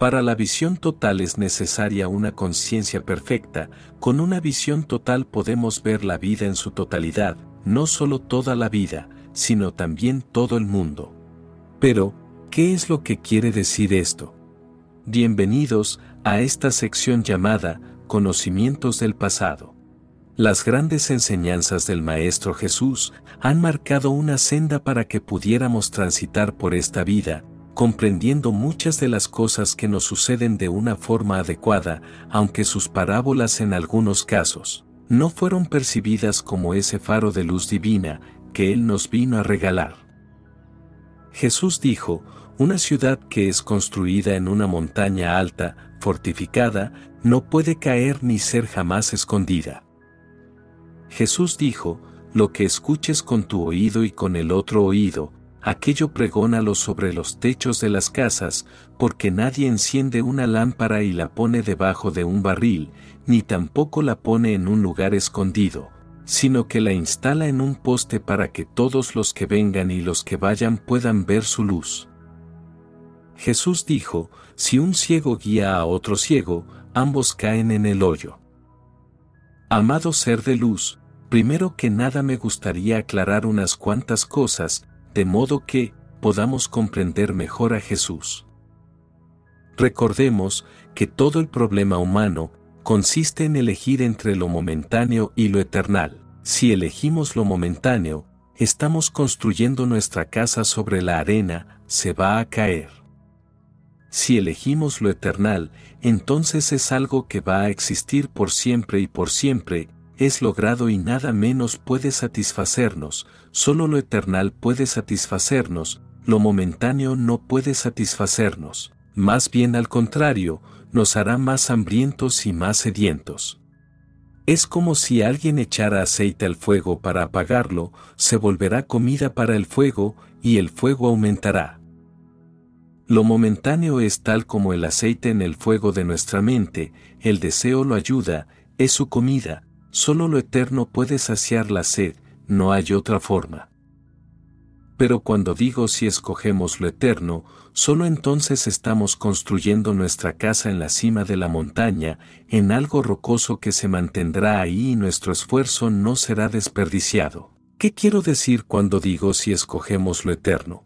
Para la visión total es necesaria una conciencia perfecta, con una visión total podemos ver la vida en su totalidad, no solo toda la vida, sino también todo el mundo. Pero, ¿qué es lo que quiere decir esto? Bienvenidos a esta sección llamada Conocimientos del pasado. Las grandes enseñanzas del Maestro Jesús han marcado una senda para que pudiéramos transitar por esta vida, comprendiendo muchas de las cosas que nos suceden de una forma adecuada, aunque sus parábolas en algunos casos no fueron percibidas como ese faro de luz divina que Él nos vino a regalar. Jesús dijo, una ciudad que es construida en una montaña alta, fortificada, no puede caer ni ser jamás escondida. Jesús dijo, lo que escuches con tu oído y con el otro oído, aquello pregónalo sobre los techos de las casas, porque nadie enciende una lámpara y la pone debajo de un barril, ni tampoco la pone en un lugar escondido, sino que la instala en un poste para que todos los que vengan y los que vayan puedan ver su luz. Jesús dijo, si un ciego guía a otro ciego, ambos caen en el hoyo. Amado ser de luz, primero que nada me gustaría aclarar unas cuantas cosas, de modo que podamos comprender mejor a Jesús. Recordemos que todo el problema humano consiste en elegir entre lo momentáneo y lo eternal. Si elegimos lo momentáneo, estamos construyendo nuestra casa sobre la arena, se va a caer. Si elegimos lo eternal, entonces es algo que va a existir por siempre y por siempre, es logrado y nada menos puede satisfacernos, solo lo eternal puede satisfacernos, lo momentáneo no puede satisfacernos, más bien al contrario, nos hará más hambrientos y más sedientos. Es como si alguien echara aceite al fuego para apagarlo, se volverá comida para el fuego, y el fuego aumentará. Lo momentáneo es tal como el aceite en el fuego de nuestra mente, el deseo lo ayuda, es su comida, Solo lo eterno puede saciar la sed, no hay otra forma. Pero cuando digo si escogemos lo eterno, solo entonces estamos construyendo nuestra casa en la cima de la montaña, en algo rocoso que se mantendrá ahí y nuestro esfuerzo no será desperdiciado. ¿Qué quiero decir cuando digo si escogemos lo eterno?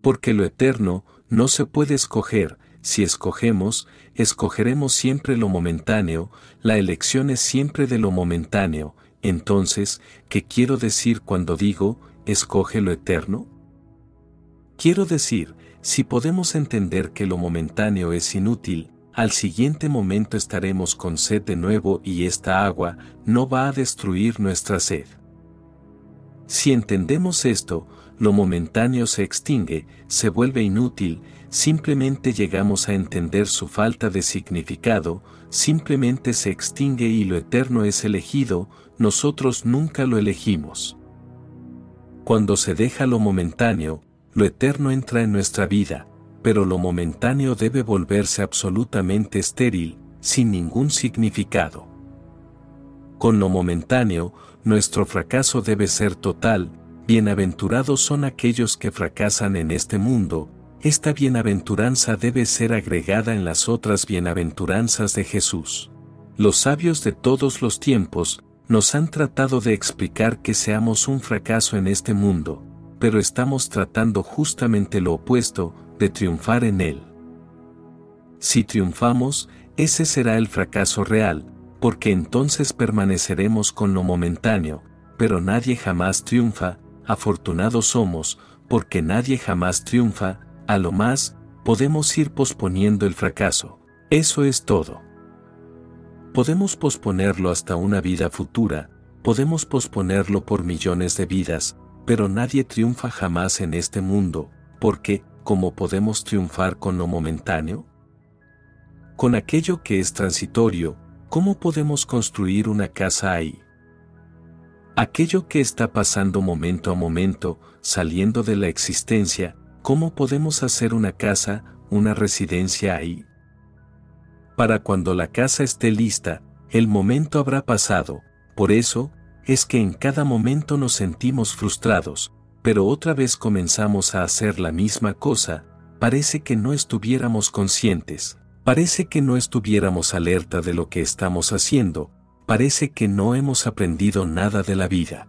Porque lo eterno no se puede escoger, si escogemos, escogeremos siempre lo momentáneo, la elección es siempre de lo momentáneo, entonces, ¿qué quiero decir cuando digo, escoge lo eterno? Quiero decir, si podemos entender que lo momentáneo es inútil, al siguiente momento estaremos con sed de nuevo y esta agua no va a destruir nuestra sed. Si entendemos esto, lo momentáneo se extingue, se vuelve inútil, simplemente llegamos a entender su falta de significado, simplemente se extingue y lo eterno es elegido, nosotros nunca lo elegimos. Cuando se deja lo momentáneo, lo eterno entra en nuestra vida, pero lo momentáneo debe volverse absolutamente estéril, sin ningún significado. Con lo momentáneo, nuestro fracaso debe ser total, bienaventurados son aquellos que fracasan en este mundo, esta bienaventuranza debe ser agregada en las otras bienaventuranzas de Jesús. Los sabios de todos los tiempos nos han tratado de explicar que seamos un fracaso en este mundo, pero estamos tratando justamente lo opuesto, de triunfar en él. Si triunfamos, ese será el fracaso real, porque entonces permaneceremos con lo momentáneo, pero nadie jamás triunfa, afortunados somos, porque nadie jamás triunfa, a lo más, podemos ir posponiendo el fracaso. Eso es todo. Podemos posponerlo hasta una vida futura, podemos posponerlo por millones de vidas, pero nadie triunfa jamás en este mundo, porque, ¿cómo podemos triunfar con lo momentáneo? Con aquello que es transitorio, ¿cómo podemos construir una casa ahí? Aquello que está pasando momento a momento, saliendo de la existencia, ¿Cómo podemos hacer una casa, una residencia ahí? Para cuando la casa esté lista, el momento habrá pasado, por eso, es que en cada momento nos sentimos frustrados, pero otra vez comenzamos a hacer la misma cosa, parece que no estuviéramos conscientes, parece que no estuviéramos alerta de lo que estamos haciendo, parece que no hemos aprendido nada de la vida.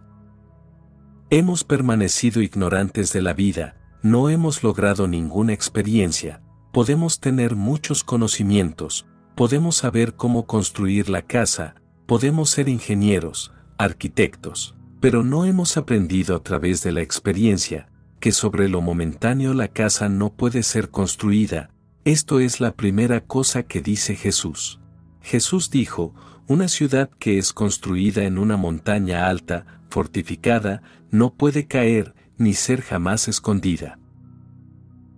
Hemos permanecido ignorantes de la vida, no hemos logrado ninguna experiencia, podemos tener muchos conocimientos, podemos saber cómo construir la casa, podemos ser ingenieros, arquitectos, pero no hemos aprendido a través de la experiencia, que sobre lo momentáneo la casa no puede ser construida, esto es la primera cosa que dice Jesús. Jesús dijo, una ciudad que es construida en una montaña alta, fortificada, no puede caer ni ser jamás escondida.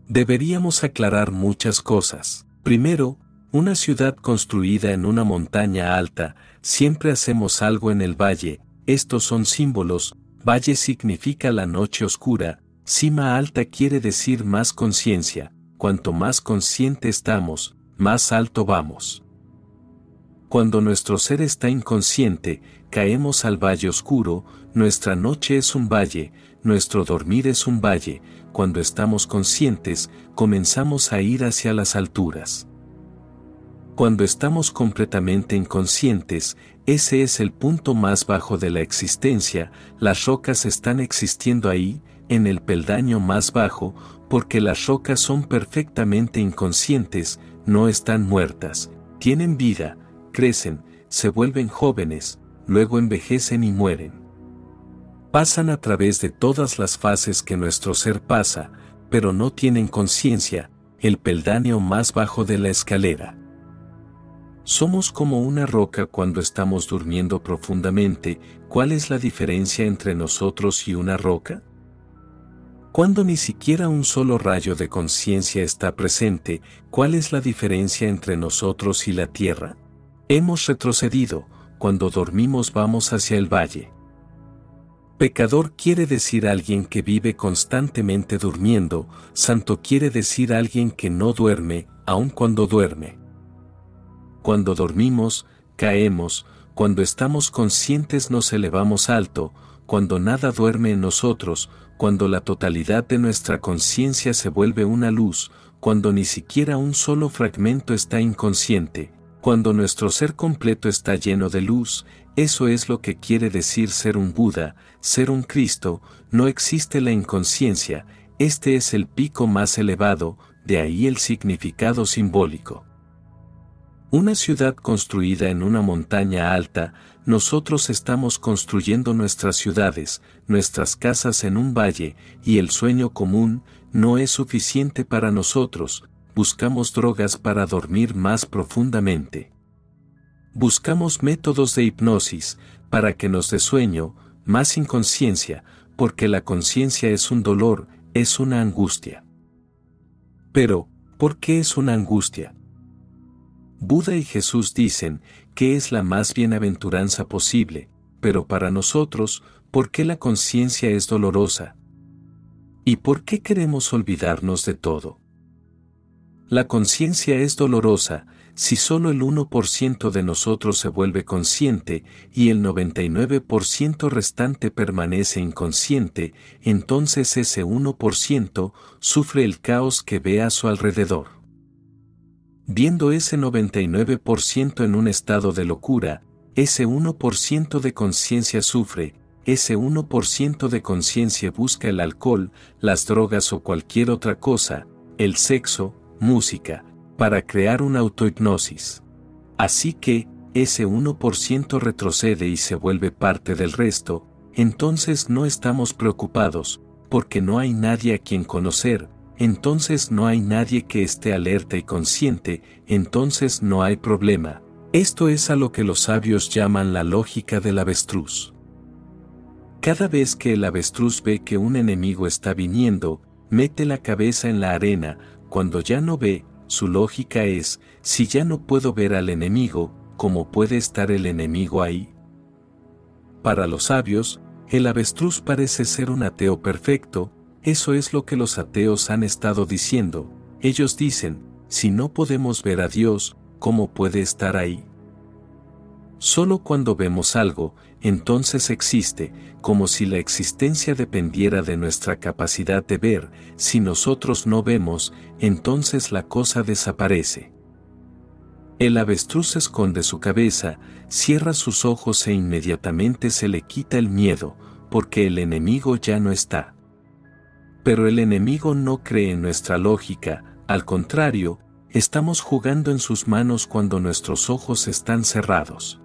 Deberíamos aclarar muchas cosas. Primero, una ciudad construida en una montaña alta, siempre hacemos algo en el valle, estos son símbolos, valle significa la noche oscura, cima alta quiere decir más conciencia, cuanto más consciente estamos, más alto vamos. Cuando nuestro ser está inconsciente, caemos al valle oscuro, nuestra noche es un valle, nuestro dormir es un valle, cuando estamos conscientes, comenzamos a ir hacia las alturas. Cuando estamos completamente inconscientes, ese es el punto más bajo de la existencia, las rocas están existiendo ahí, en el peldaño más bajo, porque las rocas son perfectamente inconscientes, no están muertas, tienen vida, crecen, se vuelven jóvenes, luego envejecen y mueren. Pasan a través de todas las fases que nuestro ser pasa, pero no tienen conciencia, el peldaño más bajo de la escalera. Somos como una roca cuando estamos durmiendo profundamente, ¿cuál es la diferencia entre nosotros y una roca? Cuando ni siquiera un solo rayo de conciencia está presente, ¿cuál es la diferencia entre nosotros y la tierra? Hemos retrocedido, cuando dormimos vamos hacia el valle. Pecador quiere decir alguien que vive constantemente durmiendo, santo quiere decir alguien que no duerme, aun cuando duerme. Cuando dormimos, caemos, cuando estamos conscientes nos elevamos alto, cuando nada duerme en nosotros, cuando la totalidad de nuestra conciencia se vuelve una luz, cuando ni siquiera un solo fragmento está inconsciente, cuando nuestro ser completo está lleno de luz, eso es lo que quiere decir ser un Buda, ser un Cristo, no existe la inconsciencia, este es el pico más elevado, de ahí el significado simbólico. Una ciudad construida en una montaña alta, nosotros estamos construyendo nuestras ciudades, nuestras casas en un valle, y el sueño común no es suficiente para nosotros, buscamos drogas para dormir más profundamente. Buscamos métodos de hipnosis para que nos dé sueño, más inconsciencia, porque la conciencia es un dolor, es una angustia. Pero, ¿por qué es una angustia? Buda y Jesús dicen que es la más bienaventuranza posible, pero para nosotros, ¿por qué la conciencia es dolorosa? ¿Y por qué queremos olvidarnos de todo? La conciencia es dolorosa, si solo el 1% de nosotros se vuelve consciente y el 99% restante permanece inconsciente, entonces ese 1% sufre el caos que ve a su alrededor. Viendo ese 99% en un estado de locura, ese 1% de conciencia sufre, ese 1% de conciencia busca el alcohol, las drogas o cualquier otra cosa, el sexo, música, para crear una autohipnosis. Así que, ese 1% retrocede y se vuelve parte del resto, entonces no estamos preocupados, porque no hay nadie a quien conocer, entonces no hay nadie que esté alerta y consciente, entonces no hay problema. Esto es a lo que los sabios llaman la lógica del avestruz. Cada vez que el avestruz ve que un enemigo está viniendo, mete la cabeza en la arena, cuando ya no ve, su lógica es, si ya no puedo ver al enemigo, ¿cómo puede estar el enemigo ahí? Para los sabios, el avestruz parece ser un ateo perfecto, eso es lo que los ateos han estado diciendo, ellos dicen, si no podemos ver a Dios, ¿cómo puede estar ahí? Solo cuando vemos algo, entonces existe, como si la existencia dependiera de nuestra capacidad de ver, si nosotros no vemos, entonces la cosa desaparece. El avestruz esconde su cabeza, cierra sus ojos e inmediatamente se le quita el miedo, porque el enemigo ya no está. Pero el enemigo no cree en nuestra lógica, al contrario, estamos jugando en sus manos cuando nuestros ojos están cerrados.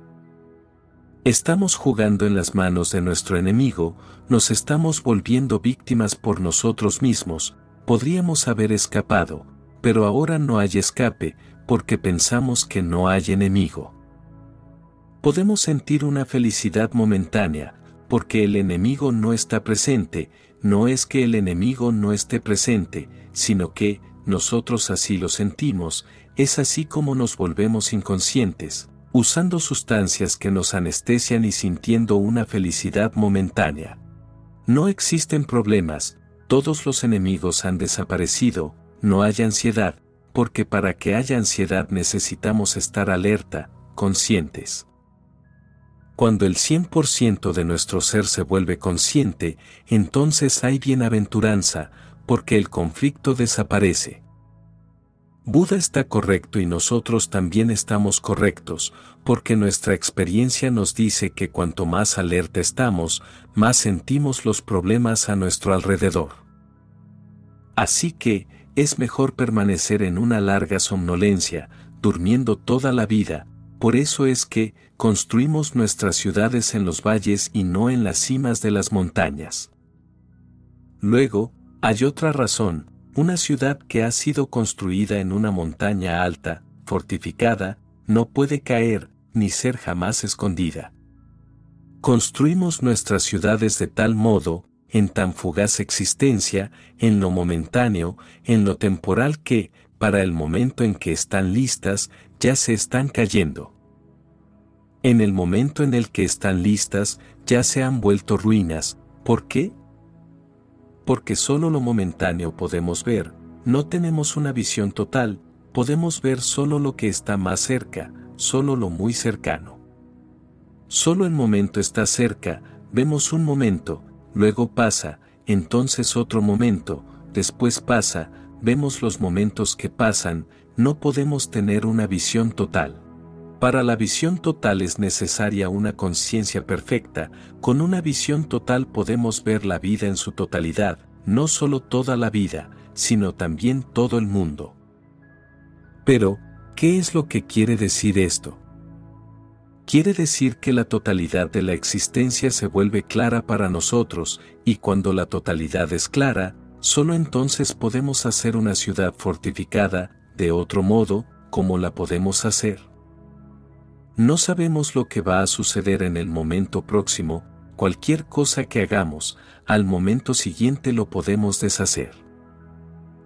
Estamos jugando en las manos de nuestro enemigo, nos estamos volviendo víctimas por nosotros mismos, podríamos haber escapado, pero ahora no hay escape, porque pensamos que no hay enemigo. Podemos sentir una felicidad momentánea, porque el enemigo no está presente, no es que el enemigo no esté presente, sino que, nosotros así lo sentimos, es así como nos volvemos inconscientes, usando sustancias que nos anestesian y sintiendo una felicidad momentánea. No existen problemas, todos los enemigos han desaparecido, no hay ansiedad, porque para que haya ansiedad necesitamos estar alerta, conscientes. Cuando el 100% de nuestro ser se vuelve consciente, entonces hay bienaventuranza, porque el conflicto desaparece. Buda está correcto y nosotros también estamos correctos, porque nuestra experiencia nos dice que cuanto más alerta estamos, más sentimos los problemas a nuestro alrededor. Así que, es mejor permanecer en una larga somnolencia, durmiendo toda la vida, por eso es que, construimos nuestras ciudades en los valles y no en las cimas de las montañas. Luego, hay otra razón, una ciudad que ha sido construida en una montaña alta, fortificada, no puede caer, ni ser jamás escondida. Construimos nuestras ciudades de tal modo, en tan fugaz existencia, en lo momentáneo, en lo temporal que, para el momento en que están listas, ya se están cayendo. En el momento en el que están listas, ya se han vuelto ruinas. ¿Por qué? Porque solo lo momentáneo podemos ver, no tenemos una visión total, podemos ver solo lo que está más cerca, solo lo muy cercano. Solo el momento está cerca, vemos un momento, luego pasa, entonces otro momento, después pasa, vemos los momentos que pasan, no podemos tener una visión total. Para la visión total es necesaria una conciencia perfecta, con una visión total podemos ver la vida en su totalidad, no solo toda la vida, sino también todo el mundo. Pero, ¿qué es lo que quiere decir esto? Quiere decir que la totalidad de la existencia se vuelve clara para nosotros, y cuando la totalidad es clara, solo entonces podemos hacer una ciudad fortificada, de otro modo, ¿cómo la podemos hacer? No sabemos lo que va a suceder en el momento próximo, cualquier cosa que hagamos, al momento siguiente lo podemos deshacer.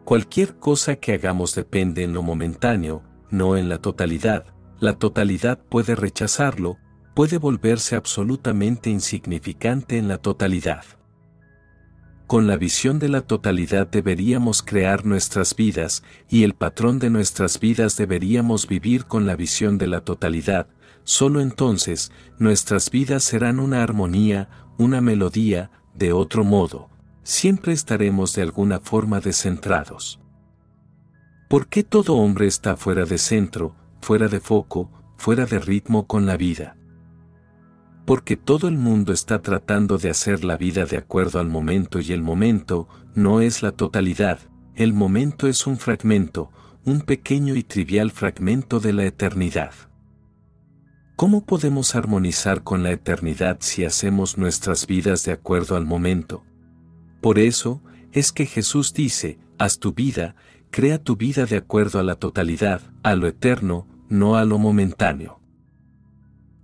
Cualquier cosa que hagamos depende en lo momentáneo, no en la totalidad, la totalidad puede rechazarlo, puede volverse absolutamente insignificante en la totalidad. Con la visión de la totalidad deberíamos crear nuestras vidas, y el patrón de nuestras vidas deberíamos vivir con la visión de la totalidad, solo entonces nuestras vidas serán una armonía, una melodía, de otro modo, siempre estaremos de alguna forma descentrados. ¿Por qué todo hombre está fuera de centro, fuera de foco, fuera de ritmo con la vida? Porque todo el mundo está tratando de hacer la vida de acuerdo al momento y el momento no es la totalidad, el momento es un fragmento, un pequeño y trivial fragmento de la eternidad. ¿Cómo podemos armonizar con la eternidad si hacemos nuestras vidas de acuerdo al momento? Por eso, es que Jesús dice, haz tu vida, crea tu vida de acuerdo a la totalidad, a lo eterno, no a lo momentáneo.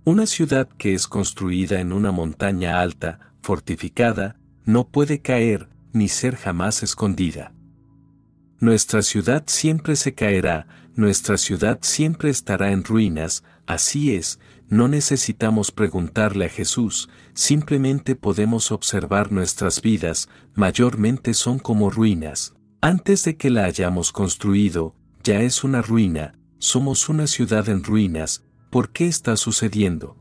Una ciudad que es construida en una montaña alta, fortificada, no puede caer, ni ser jamás escondida. Nuestra ciudad siempre se caerá, nuestra ciudad siempre estará en ruinas, así es, no necesitamos preguntarle a Jesús, simplemente podemos observar nuestras vidas, mayormente son como ruinas. Antes de que la hayamos construido, ya es una ruina, somos una ciudad en ruinas, ¿por qué está sucediendo?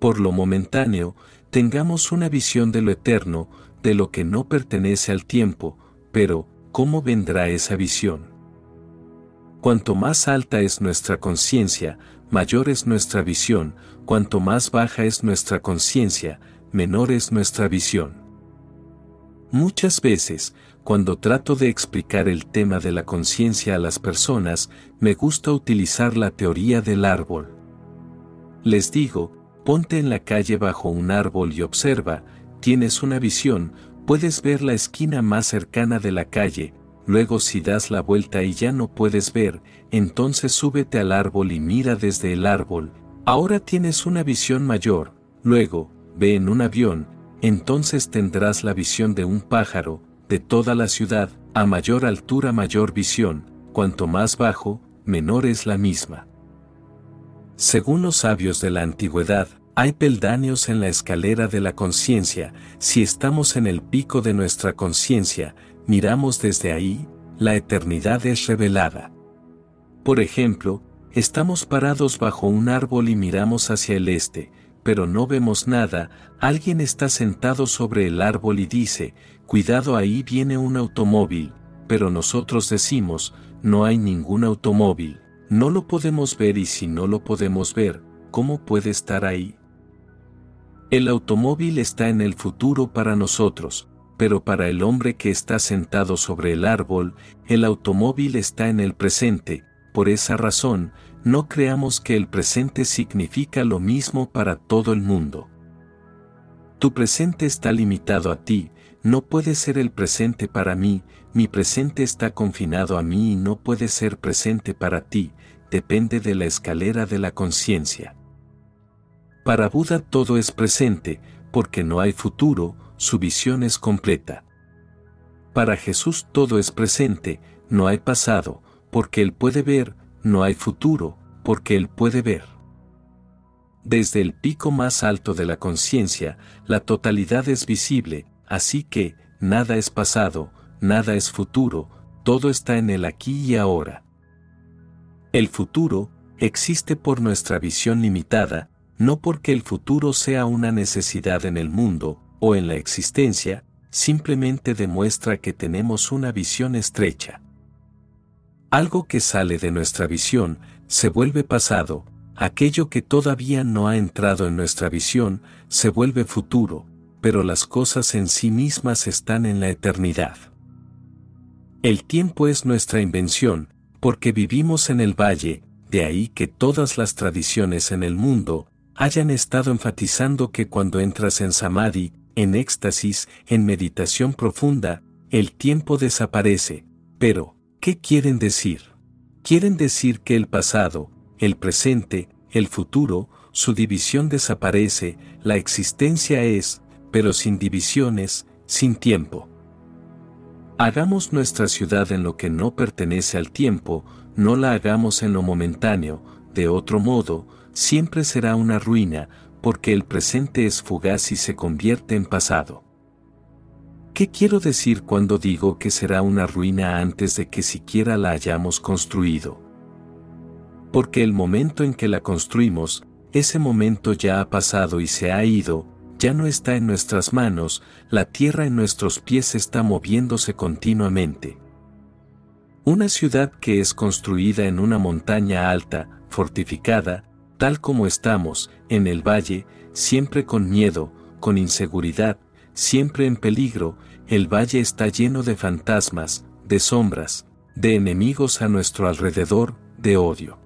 Por lo momentáneo, tengamos una visión de lo eterno, de lo que no pertenece al tiempo, pero, ¿cómo vendrá esa visión? Cuanto más alta es nuestra conciencia, mayor es nuestra visión, cuanto más baja es nuestra conciencia, menor es nuestra visión. Muchas veces, cuando trato de explicar el tema de la conciencia a las personas, me gusta utilizar la teoría del árbol. Les digo, ponte en la calle bajo un árbol y observa, tienes una visión, puedes ver la esquina más cercana de la calle, luego si das la vuelta y ya no puedes ver, entonces súbete al árbol y mira desde el árbol, ahora tienes una visión mayor, luego, ve en un avión, entonces tendrás la visión de un pájaro, de toda la ciudad, a mayor altura mayor visión, cuanto más bajo, menor es la misma. Según los sabios de la antigüedad, hay peldaños en la escalera de la conciencia, si estamos en el pico de nuestra conciencia, miramos desde ahí, la eternidad es revelada. Por ejemplo, estamos parados bajo un árbol y miramos hacia el este, pero no vemos nada, alguien está sentado sobre el árbol y dice, cuidado ahí viene un automóvil, pero nosotros decimos, no hay ningún automóvil, no lo podemos ver y si no lo podemos ver, ¿cómo puede estar ahí? El automóvil está en el futuro para nosotros, pero para el hombre que está sentado sobre el árbol, el automóvil está en el presente, por esa razón, no creamos que el presente significa lo mismo para todo el mundo. Tu presente está limitado a ti, no puede ser el presente para mí, mi presente está confinado a mí y no puede ser presente para ti, depende de la escalera de la conciencia. Para Buda todo es presente, porque no hay futuro, su visión es completa. Para Jesús todo es presente, no hay pasado, porque Él puede ver, no hay futuro, porque Él puede ver. Desde el pico más alto de la conciencia, la totalidad es visible, así que, nada es pasado, nada es futuro, todo está en el aquí y ahora. El futuro, existe por nuestra visión limitada, no porque el futuro sea una necesidad en el mundo, o en la existencia, simplemente demuestra que tenemos una visión estrecha. Algo que sale de nuestra visión se vuelve pasado, aquello que todavía no ha entrado en nuestra visión se vuelve futuro, pero las cosas en sí mismas están en la eternidad. El tiempo es nuestra invención, porque vivimos en el valle, de ahí que todas las tradiciones en el mundo hayan estado enfatizando que cuando entras en samadhi, en éxtasis, en meditación profunda, el tiempo desaparece. Pero, ¿qué quieren decir? Quieren decir que el pasado, el presente, el futuro, su división desaparece, la existencia es, pero sin divisiones, sin tiempo. Hagamos nuestra ciudad en lo que no pertenece al tiempo, no la hagamos en lo momentáneo, de otro modo, siempre será una ruina, porque el presente es fugaz y se convierte en pasado. ¿Qué quiero decir cuando digo que será una ruina antes de que siquiera la hayamos construido? Porque el momento en que la construimos, ese momento ya ha pasado y se ha ido, ya no está en nuestras manos, la tierra en nuestros pies está moviéndose continuamente. Una ciudad que es construida en una montaña alta, fortificada, tal como estamos, en el valle, siempre con miedo, con inseguridad, siempre en peligro, el valle está lleno de fantasmas, de sombras, de enemigos a nuestro alrededor, de odio.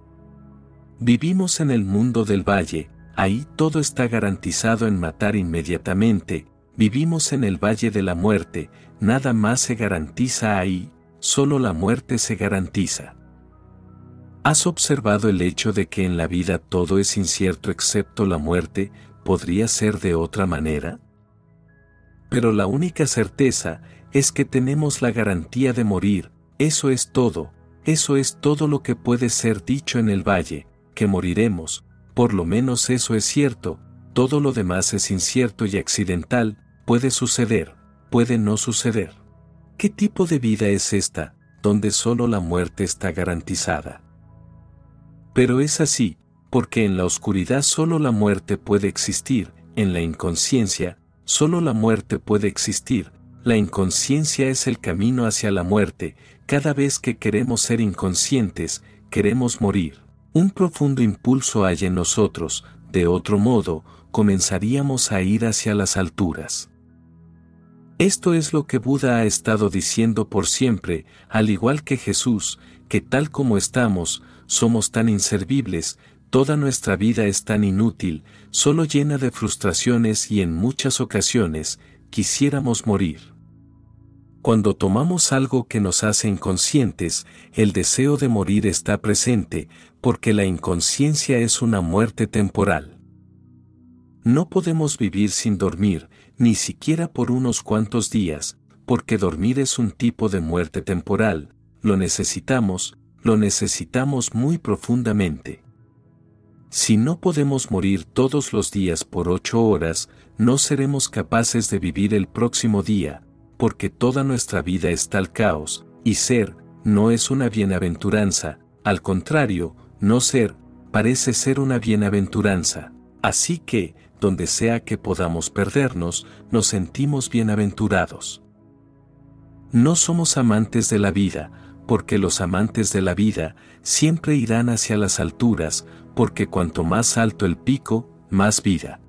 Vivimos en el mundo del valle, ahí todo está garantizado en matar inmediatamente, vivimos en el valle de la muerte, nada más se garantiza ahí, solo la muerte se garantiza. ¿Has observado el hecho de que en la vida todo es incierto excepto la muerte? ¿Podría ser de otra manera? Pero la única certeza es que tenemos la garantía de morir, eso es todo, eso es todo lo que puede ser dicho en el valle, que moriremos, por lo menos eso es cierto, todo lo demás es incierto y accidental, puede suceder, puede no suceder. ¿Qué tipo de vida es esta, donde solo la muerte está garantizada? Pero es así, porque en la oscuridad solo la muerte puede existir, en la inconsciencia, solo la muerte puede existir, la inconsciencia es el camino hacia la muerte, cada vez que queremos ser inconscientes, queremos morir. Un profundo impulso hay en nosotros, de otro modo, comenzaríamos a ir hacia las alturas. Esto es lo que Buda ha estado diciendo por siempre, al igual que Jesús, que tal como estamos, somos tan inservibles, toda nuestra vida es tan inútil, solo llena de frustraciones y en muchas ocasiones, quisiéramos morir. Cuando tomamos algo que nos hace inconscientes, el deseo de morir está presente, porque la inconsciencia es una muerte temporal. No podemos vivir sin dormir, ni siquiera por unos cuantos días, porque dormir es un tipo de muerte temporal, lo necesitamos, lo necesitamos muy profundamente. Si no podemos morir todos los días por ocho horas, no seremos capaces de vivir el próximo día, porque toda nuestra vida es tal caos, y ser, no es una bienaventuranza, al contrario, no ser, parece ser una bienaventuranza. Así que, donde sea que podamos perdernos, nos sentimos bienaventurados. No somos amantes de la vida, porque los amantes de la vida siempre irán hacia las alturas, porque cuanto más alto el pico, más vida.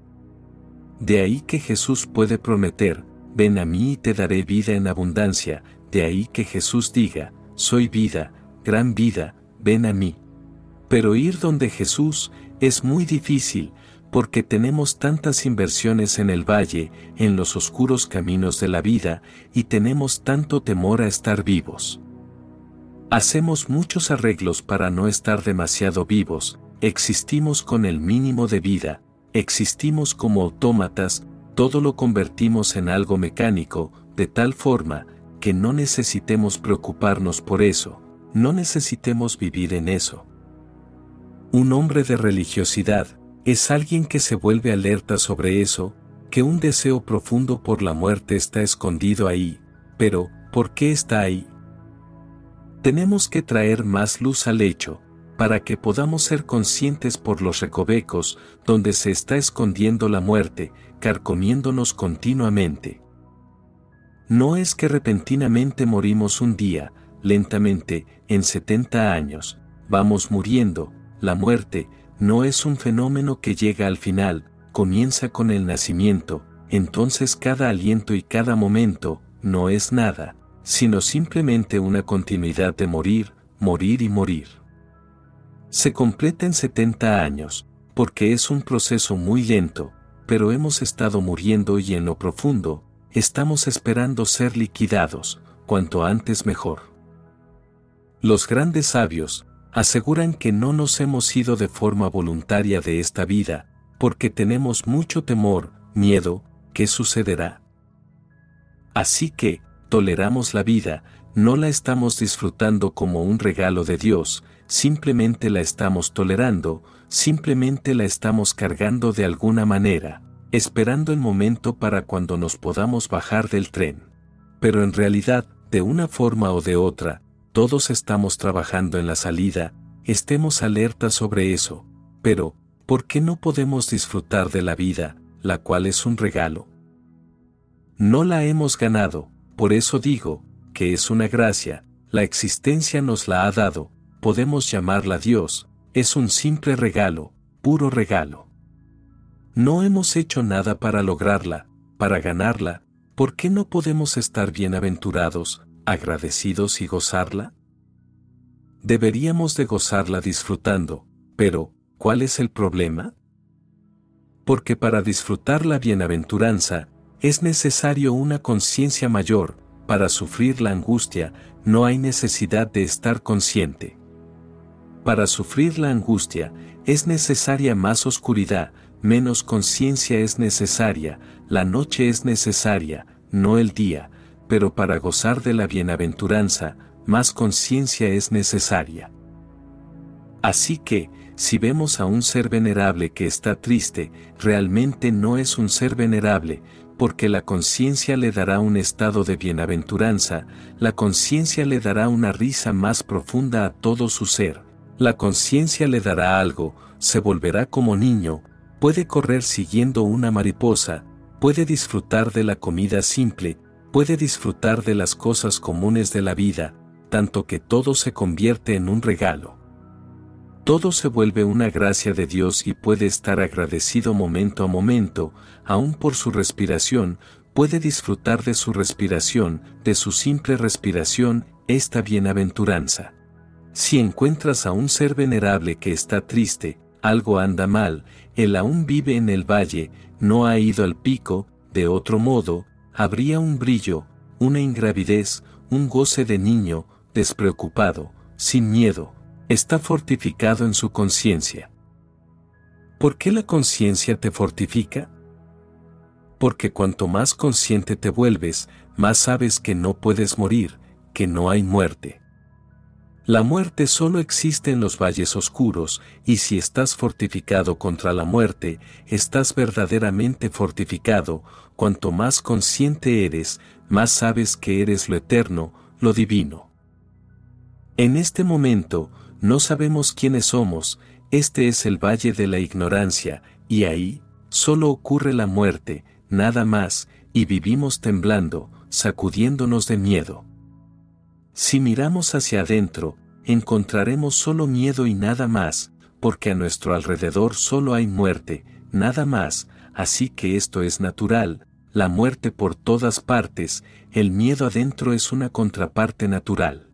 De ahí que Jesús puede prometer, ven a mí y te daré vida en abundancia, de ahí que Jesús diga, soy vida, gran vida, ven a mí. Pero ir donde Jesús es muy difícil, porque tenemos tantas inversiones en el valle, en los oscuros caminos de la vida, y tenemos tanto temor a estar vivos. Hacemos muchos arreglos para no estar demasiado vivos, existimos con el mínimo de vida, existimos como autómatas, todo lo convertimos en algo mecánico, de tal forma, que no necesitemos preocuparnos por eso, no necesitemos vivir en eso. Un hombre de religiosidad es alguien que se vuelve alerta sobre eso, que un deseo profundo por la muerte está escondido ahí, pero, ¿por qué está ahí? Tenemos que traer más luz al hecho, para que podamos ser conscientes por los recovecos donde se está escondiendo la muerte, carcomiéndonos continuamente. No es que repentinamente morimos un día, lentamente, en 70 años, vamos muriendo, la muerte, no es un fenómeno que llega al final, comienza con el nacimiento, entonces cada aliento y cada momento, no es nada, sino simplemente una continuidad de morir, morir y morir. Se completa en 70 años, porque es un proceso muy lento, pero hemos estado muriendo y en lo profundo, estamos esperando ser liquidados, cuanto antes mejor. Los grandes sabios, aseguran que no nos hemos ido de forma voluntaria de esta vida, porque tenemos mucho temor, miedo, ¿qué sucederá? Así que, toleramos la vida, no la estamos disfrutando como un regalo de Dios, simplemente la estamos tolerando, simplemente la estamos cargando de alguna manera, esperando el momento para cuando nos podamos bajar del tren. Pero en realidad, de una forma o de otra, todos estamos trabajando en la salida, estemos alerta sobre eso, pero, ¿por qué no podemos disfrutar de la vida, la cual es un regalo? No la hemos ganado, por eso digo, que es una gracia, la existencia nos la ha dado, podemos llamarla Dios, es un simple regalo, puro regalo. No hemos hecho nada para lograrla, para ganarla, ¿por qué no podemos estar bienaventurados, agradecidos y gozarla? Deberíamos de gozarla disfrutando, pero, ¿cuál es el problema? Porque para disfrutar la bienaventuranza, es necesario una conciencia mayor, para sufrir la angustia, no hay necesidad de estar consciente. Para sufrir la angustia, es necesaria más oscuridad, menos conciencia es necesaria, la noche es necesaria, no el día, pero para gozar de la bienaventuranza, más conciencia es necesaria. Así que, si vemos a un ser venerable que está triste, realmente no es un ser venerable, porque la conciencia le dará un estado de bienaventuranza, la conciencia le dará una risa más profunda a todo su ser, La conciencia le dará algo, se volverá como niño, puede correr siguiendo una mariposa, puede disfrutar de la comida simple, puede disfrutar de las cosas comunes de la vida, tanto que todo se convierte en un regalo. Todo se vuelve una gracia de Dios y puede estar agradecido momento a momento, aún por su respiración, puede disfrutar de su respiración, de su simple respiración, esta bienaventuranza. Si encuentras a un ser venerable que está triste, algo anda mal, él aún vive en el valle, no ha ido al pico, de otro modo, habría un brillo, una ingravidez, un goce de niño, despreocupado, sin miedo, está fortificado en su conciencia. ¿Por qué la conciencia te fortifica? Porque cuanto más consciente te vuelves, más sabes que no puedes morir, que no hay muerte. La muerte solo existe en los valles oscuros, y si estás fortificado contra la muerte, estás verdaderamente fortificado, cuanto más consciente eres, más sabes que eres lo eterno, lo divino. En este momento, no sabemos quiénes somos, este es el valle de la ignorancia, y ahí, solo ocurre la muerte, nada más, y vivimos temblando, sacudiéndonos de miedo. Si miramos hacia adentro, encontraremos solo miedo y nada más, porque a nuestro alrededor solo hay muerte, nada más, así que esto es natural, la muerte por todas partes, el miedo adentro es una contraparte natural.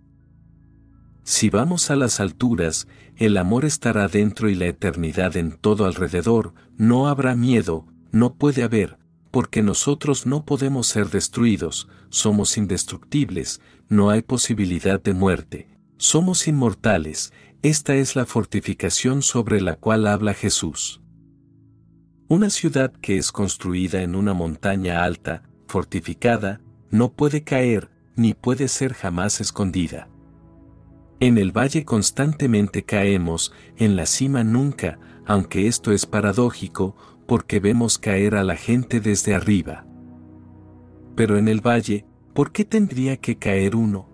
Si vamos a las alturas, el amor estará dentro y la eternidad en todo alrededor, no habrá miedo, no puede haber, porque nosotros no podemos ser destruidos, somos indestructibles, no hay posibilidad de muerte, somos inmortales, esta es la fortificación sobre la cual habla Jesús. Una ciudad que es construida en una montaña alta, fortificada, no puede caer, ni puede ser jamás escondida. En el valle constantemente caemos, en la cima nunca, aunque esto es paradójico, porque vemos caer a la gente desde arriba. Pero en el valle, ¿por qué tendría que caer uno?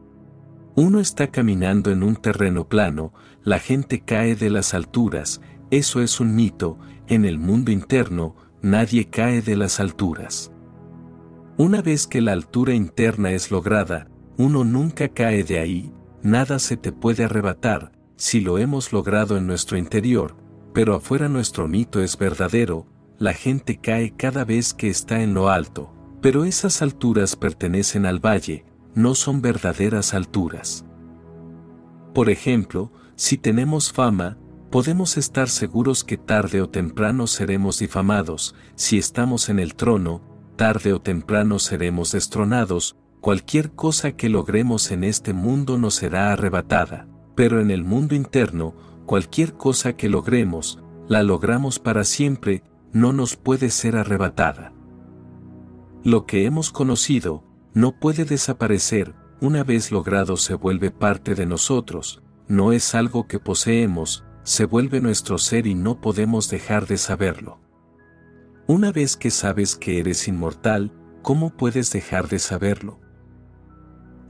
Uno está caminando en un terreno plano, la gente cae de las alturas, eso es un mito, en el mundo interno, nadie cae de las alturas. Una vez que la altura interna es lograda, uno nunca cae de ahí, nada se te puede arrebatar, si lo hemos logrado en nuestro interior, pero afuera nuestro mito es verdadero, la gente cae cada vez que está en lo alto, pero esas alturas pertenecen al valle, no son verdaderas alturas. Por ejemplo, si tenemos fama, podemos estar seguros que tarde o temprano seremos difamados, si estamos en el trono, tarde o temprano seremos destronados, cualquier cosa que logremos en este mundo nos será arrebatada, pero en el mundo interno, cualquier cosa que logremos, la logramos para siempre, no nos puede ser arrebatada. Lo que hemos conocido, no puede desaparecer, una vez logrado se vuelve parte de nosotros, no es algo que poseemos, se vuelve nuestro ser y no podemos dejar de saberlo. Una vez que sabes que eres inmortal, ¿cómo puedes dejar de saberlo?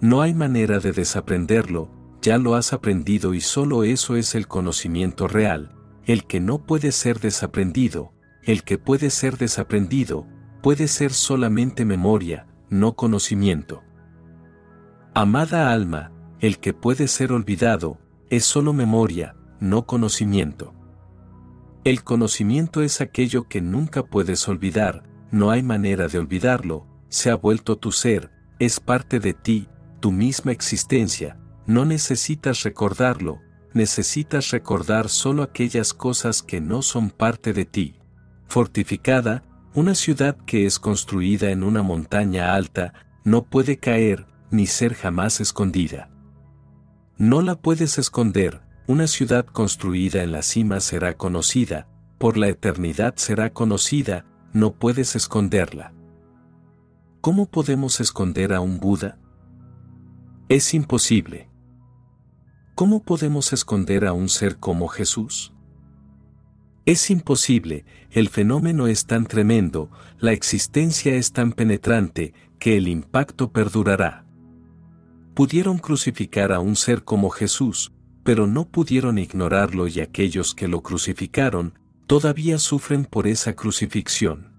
No hay manera de desaprenderlo, ya lo has aprendido y solo eso es el conocimiento real, el que no puede ser desaprendido, el que puede ser desaprendido, puede ser solamente memoria, no conocimiento. Amada alma, el que puede ser olvidado, es solo memoria, no conocimiento. El conocimiento es aquello que nunca puedes olvidar, no hay manera de olvidarlo, se ha vuelto tu ser, es parte de ti, tu misma existencia, no necesitas recordarlo, necesitas recordar solo aquellas cosas que no son parte de ti fortificada, una ciudad que es construida en una montaña alta, no puede caer, ni ser jamás escondida. No la puedes esconder, una ciudad construida en la cima será conocida, por la eternidad será conocida, no puedes esconderla. ¿Cómo podemos esconder a un Buda? Es imposible. ¿Cómo podemos esconder a un ser como Jesús? Es imposible, el fenómeno es tan tremendo, la existencia es tan penetrante, que el impacto perdurará. Pudieron crucificar a un ser como Jesús, pero no pudieron ignorarlo y aquellos que lo crucificaron, todavía sufren por esa crucifixión.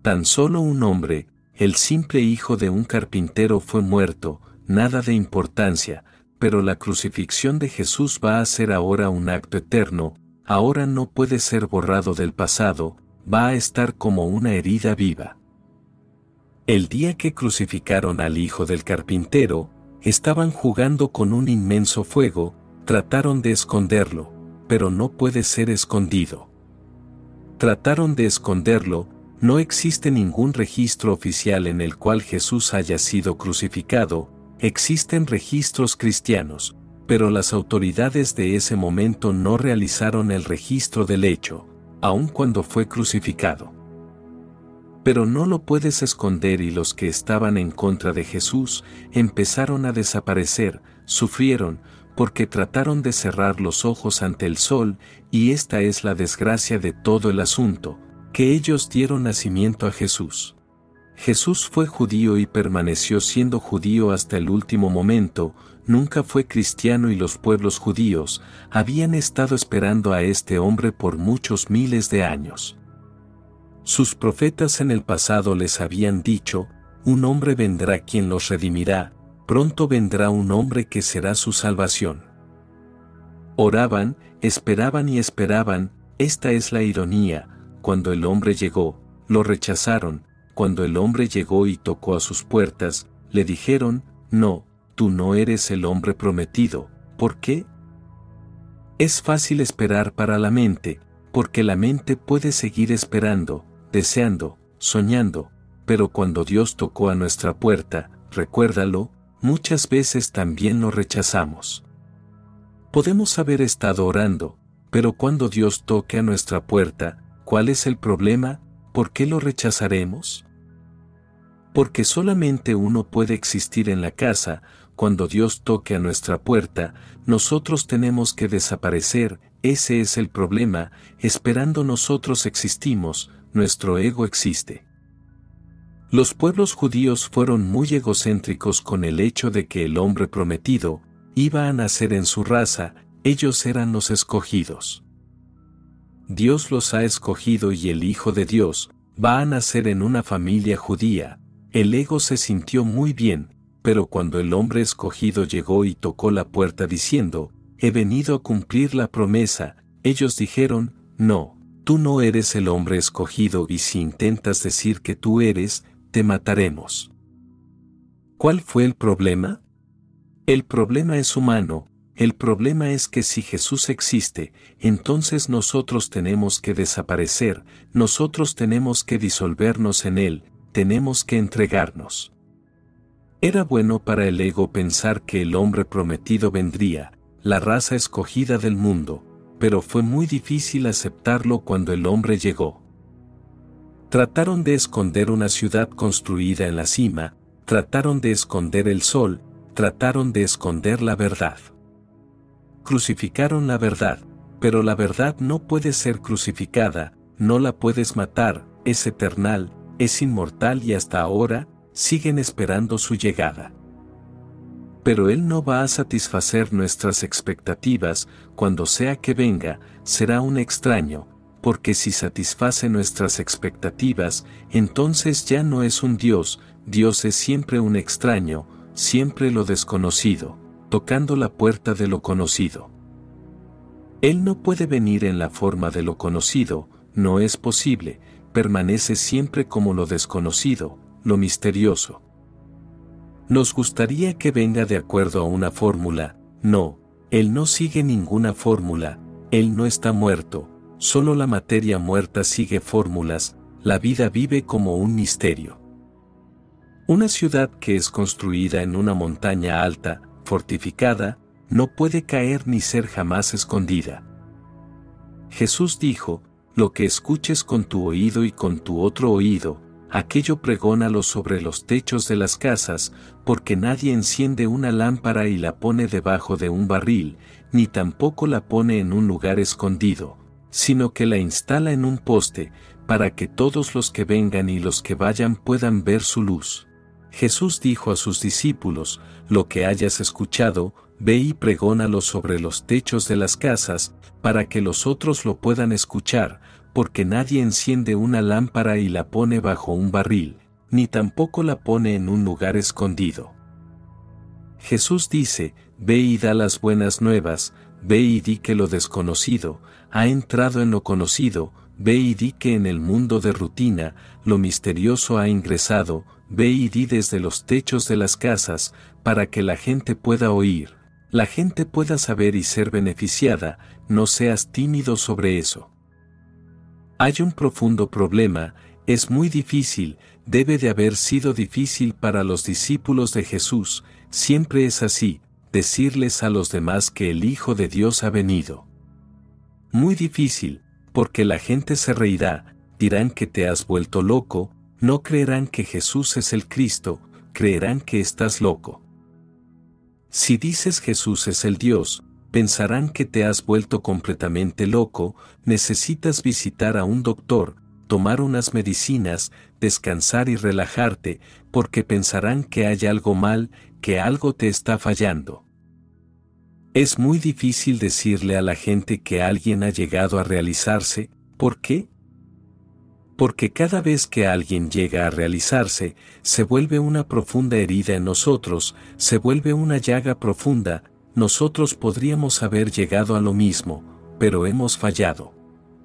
Tan solo un hombre, el simple hijo de un carpintero fue muerto, nada de importancia, pero la crucifixión de Jesús va a ser ahora un acto eterno, ahora no puede ser borrado del pasado, va a estar como una herida viva. El día que crucificaron al hijo del carpintero, estaban jugando con un inmenso fuego, trataron de esconderlo, pero no puede ser escondido. Trataron de esconderlo, no existe ningún registro oficial en el cual Jesús haya sido crucificado, existen registros cristianos, pero las autoridades de ese momento no realizaron el registro del hecho, aun cuando fue crucificado. Pero no lo puedes esconder y los que estaban en contra de Jesús empezaron a desaparecer, sufrieron, porque trataron de cerrar los ojos ante el sol, y esta es la desgracia de todo el asunto, que ellos dieron nacimiento a Jesús. Jesús fue judío y permaneció siendo judío hasta el último momento, nunca fue cristiano y los pueblos judíos habían estado esperando a este hombre por muchos miles de años. Sus profetas en el pasado les habían dicho, un hombre vendrá quien los redimirá, pronto vendrá un hombre que será su salvación. Oraban, esperaban y esperaban, esta es la ironía, cuando el hombre llegó, lo rechazaron, cuando el hombre llegó y tocó a sus puertas, le dijeron, no, tú no eres el hombre prometido, ¿por qué? Es fácil esperar para la mente, porque la mente puede seguir esperando, deseando, soñando, pero cuando Dios tocó a nuestra puerta, recuérdalo, muchas veces también lo rechazamos. Podemos haber estado orando, pero cuando Dios toque a nuestra puerta, ¿cuál es el problema? ¿Por qué lo rechazaremos? Porque solamente uno puede existir en la casa, cuando Dios toque a nuestra puerta, nosotros tenemos que desaparecer, ese es el problema, esperando nosotros existimos, nuestro ego existe. Los pueblos judíos fueron muy egocéntricos con el hecho de que el hombre prometido iba a nacer en su raza, ellos eran los escogidos. Dios los ha escogido y el Hijo de Dios va a nacer en una familia judía. El ego se sintió muy bien, pero cuando el hombre escogido llegó y tocó la puerta diciendo, he venido a cumplir la promesa, ellos dijeron, no, tú no eres el hombre escogido y si intentas decir que tú eres, te mataremos. ¿Cuál fue el problema? El problema es humano, el problema es que si Jesús existe, entonces nosotros tenemos que desaparecer, nosotros tenemos que disolvernos en Él, tenemos que entregarnos. Era bueno para el ego pensar que el hombre prometido vendría, la raza escogida del mundo, pero fue muy difícil aceptarlo cuando el hombre llegó. Trataron de esconder una ciudad construida en la cima, trataron de esconder el sol, trataron de esconder la verdad. Crucificaron la verdad, pero la verdad no puede ser crucificada, no la puedes matar, es eternal, es inmortal y hasta ahora, siguen esperando su llegada. Pero Él no va a satisfacer nuestras expectativas, cuando sea que venga, será un extraño, porque si satisface nuestras expectativas, entonces ya no es un Dios, Dios es siempre un extraño, siempre lo desconocido, tocando la puerta de lo conocido. Él no puede venir en la forma de lo conocido, no es posible, permanece siempre como lo desconocido, lo misterioso. Nos gustaría que venga de acuerdo a una fórmula, no, Él no sigue ninguna fórmula, Él no está muerto, Solo la materia muerta sigue fórmulas, la vida vive como un misterio. Una ciudad que es construida en una montaña alta, fortificada, no puede caer ni ser jamás escondida. Jesús dijo, lo que escuches con tu oído y con tu otro oído, aquello pregónalo sobre los techos de las casas, porque nadie enciende una lámpara y la pone debajo de un barril, ni tampoco la pone en un lugar escondido, sino que la instala en un poste, para que todos los que vengan y los que vayan puedan ver su luz. Jesús dijo a sus discípulos, lo que hayas escuchado, ve y pregónalo sobre los techos de las casas, para que los otros lo puedan escuchar, porque nadie enciende una lámpara y la pone bajo un barril, ni tampoco la pone en un lugar escondido. Jesús dice, ve y da las buenas nuevas, ve y di que lo desconocido, ha entrado en lo conocido, ve y di que en el mundo de rutina, lo misterioso ha ingresado, ve y di desde los techos de las casas, para que la gente pueda oír, la gente pueda saber y ser beneficiada, no seas tímido sobre eso. Hay un profundo problema, es muy difícil, debe de haber sido difícil para los discípulos de Jesús, siempre es así, decirles a los demás que el Hijo de Dios ha venido. Muy difícil, porque la gente se reirá, dirán que te has vuelto loco, no creerán que Jesús es el Cristo, creerán que estás loco. Si dices Jesús es el Dios, pensarán que te has vuelto completamente loco, necesitas visitar a un doctor, tomar unas medicinas, descansar y relajarte, porque pensarán que hay algo mal, que algo te está fallando. Es muy difícil decirle a la gente que alguien ha llegado a realizarse, ¿por qué? Porque cada vez que alguien llega a realizarse, se vuelve una profunda herida en nosotros, se vuelve una llaga profunda, nosotros podríamos haber llegado a lo mismo, pero hemos fallado.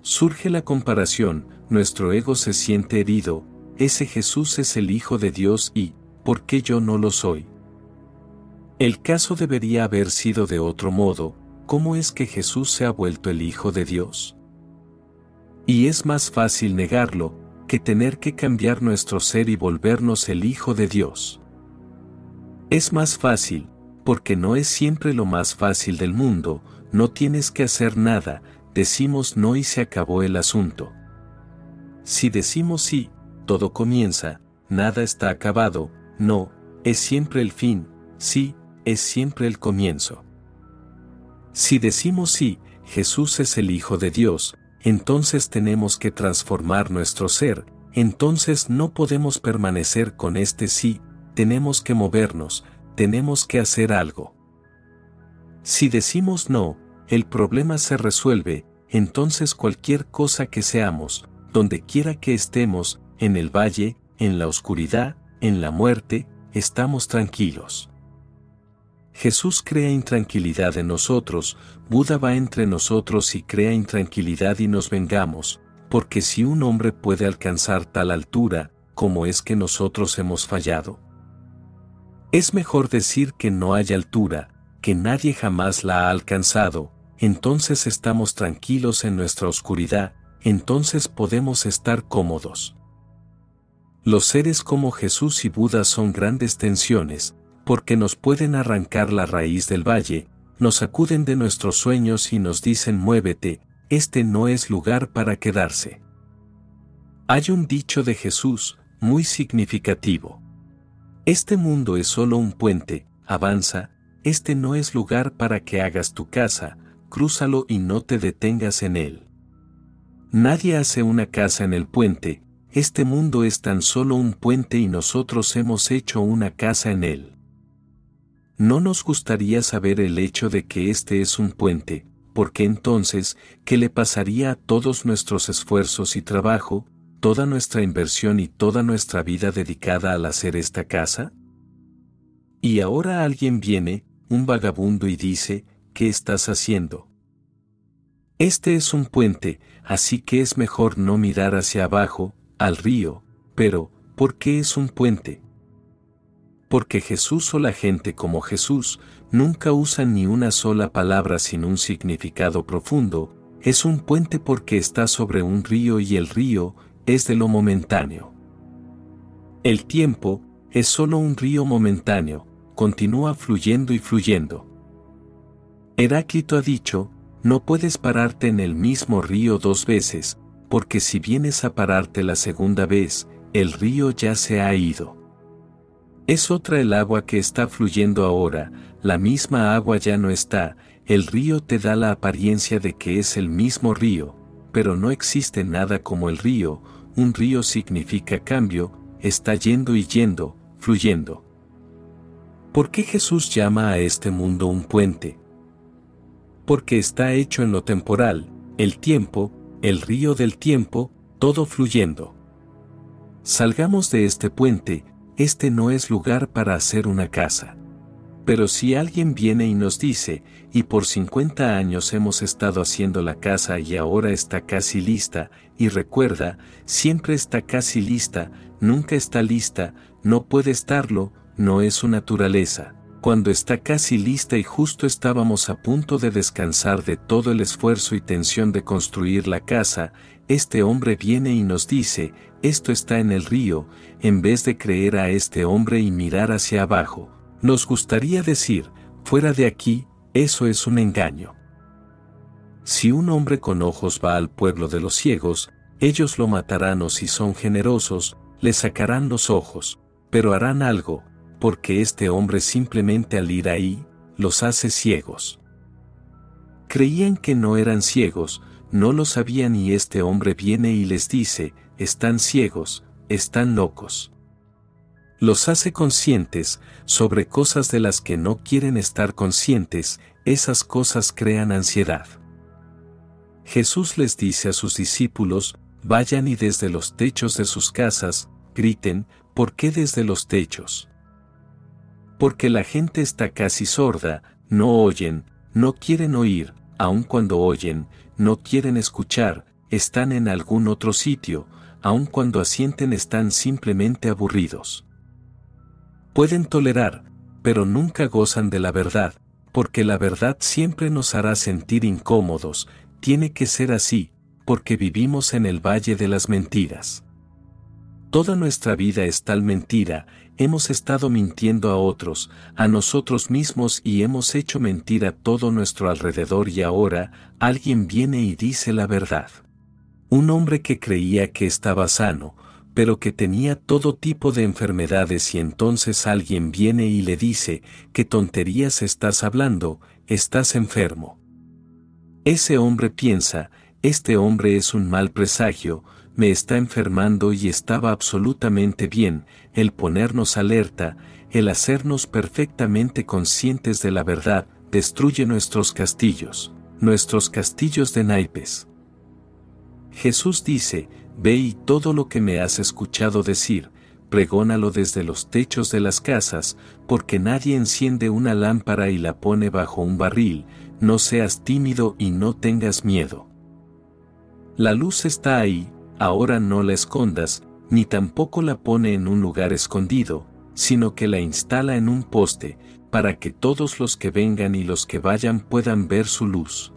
Surge la comparación, nuestro ego se siente herido, ese Jesús es el Hijo de Dios y, ¿por qué yo no lo soy? El caso debería haber sido de otro modo, ¿cómo es que Jesús se ha vuelto el Hijo de Dios? Y es más fácil negarlo, que tener que cambiar nuestro ser y volvernos el Hijo de Dios. Es más fácil, porque no es siempre lo más fácil del mundo, no tienes que hacer nada, decimos no y se acabó el asunto. Si decimos sí, todo comienza, nada está acabado, no, es siempre el fin, sí, es siempre el comienzo. Si decimos sí, Jesús es el Hijo de Dios, entonces tenemos que transformar nuestro ser, entonces no podemos permanecer con este sí, tenemos que movernos, tenemos que hacer algo. Si decimos no, el problema se resuelve, entonces cualquier cosa que seamos, donde quiera que estemos, en el valle, en la oscuridad, en la muerte, estamos tranquilos. Jesús crea intranquilidad en nosotros, Buda va entre nosotros y crea intranquilidad y nos vengamos, porque si un hombre puede alcanzar tal altura, ¿cómo es que nosotros hemos fallado? Es mejor decir que no hay altura, que nadie jamás la ha alcanzado, entonces estamos tranquilos en nuestra oscuridad, entonces podemos estar cómodos. Los seres como Jesús y Buda son grandes tensiones, porque nos pueden arrancar la raíz del valle, nos acuden de nuestros sueños y nos dicen muévete, este no es lugar para quedarse. Hay un dicho de Jesús, muy significativo. Este mundo es solo un puente, avanza, este no es lugar para que hagas tu casa, crúzalo y no te detengas en él. Nadie hace una casa en el puente, este mundo es tan solo un puente y nosotros hemos hecho una casa en él. ¿No nos gustaría saber el hecho de que este es un puente, porque entonces, ¿qué le pasaría a todos nuestros esfuerzos y trabajo, toda nuestra inversión y toda nuestra vida dedicada al hacer esta casa? Y ahora alguien viene, un vagabundo, y dice, ¿qué estás haciendo? Este es un puente, así que es mejor no mirar hacia abajo, al río, pero, ¿por qué es un puente? Porque Jesús o la gente como Jesús nunca usan ni una sola palabra sin un significado profundo, es un puente porque está sobre un río y el río es de lo momentáneo. El tiempo es solo un río momentáneo, continúa fluyendo y fluyendo. Heráclito ha dicho, no puedes pararte en el mismo río dos veces, porque si vienes a pararte la segunda vez, el río ya se ha ido. Es otra el agua que está fluyendo ahora, la misma agua ya no está, el río te da la apariencia de que es el mismo río, pero no existe nada como el río, un río significa cambio, está yendo y yendo, fluyendo. ¿Por qué Jesús llama a este mundo un puente? Porque está hecho en lo temporal, el tiempo, el río del tiempo, todo fluyendo. Salgamos de este puente, este no es lugar para hacer una casa. Pero si alguien viene y nos dice, y por 50 años hemos estado haciendo la casa y ahora está casi lista, y recuerda, siempre está casi lista, nunca está lista, no puede estarlo, no es su naturaleza. Cuando está casi lista y justo estábamos a punto de descansar de todo el esfuerzo y tensión de construir la casa, este hombre viene y nos dice, esto está en el río, en vez de creer a este hombre y mirar hacia abajo, nos gustaría decir, fuera de aquí, eso es un engaño. Si un hombre con ojos va al pueblo de los ciegos, ellos lo matarán o si son generosos, le sacarán los ojos, pero harán algo, porque este hombre simplemente al ir ahí, los hace ciegos. Creían que no eran ciegos, no lo sabían y este hombre viene y les dice, están ciegos, están locos los hace conscientes sobre cosas de las que no quieren estar conscientes, esas cosas crean ansiedad. Jesús les dice a sus discípulos, vayan y desde los techos de sus casas, griten, ¿por qué desde los techos? Porque la gente está casi sorda, no oyen, no quieren oír, aun cuando oyen, no quieren escuchar, están en algún otro sitio, aun cuando asienten están simplemente aburridos pueden tolerar, pero nunca gozan de la verdad, porque la verdad siempre nos hará sentir incómodos, tiene que ser así, porque vivimos en el valle de las mentiras. Toda nuestra vida es tal mentira, hemos estado mintiendo a otros, a nosotros mismos y hemos hecho mentir a todo nuestro alrededor y ahora alguien viene y dice la verdad. Un hombre que creía que estaba sano, pero que tenía todo tipo de enfermedades y entonces alguien viene y le dice, ¿qué tonterías estás hablando? Estás enfermo. Ese hombre piensa, este hombre es un mal presagio, me está enfermando y estaba absolutamente bien, el ponernos alerta, el hacernos perfectamente conscientes de la verdad, destruye nuestros castillos, nuestros castillos de naipes. Jesús dice, Ve y todo lo que me has escuchado decir, pregónalo desde los techos de las casas, porque nadie enciende una lámpara y la pone bajo un barril, no seas tímido y no tengas miedo. La luz está ahí, ahora no la escondas, ni tampoco la pone en un lugar escondido, sino que la instala en un poste, para que todos los que vengan y los que vayan puedan ver su luz.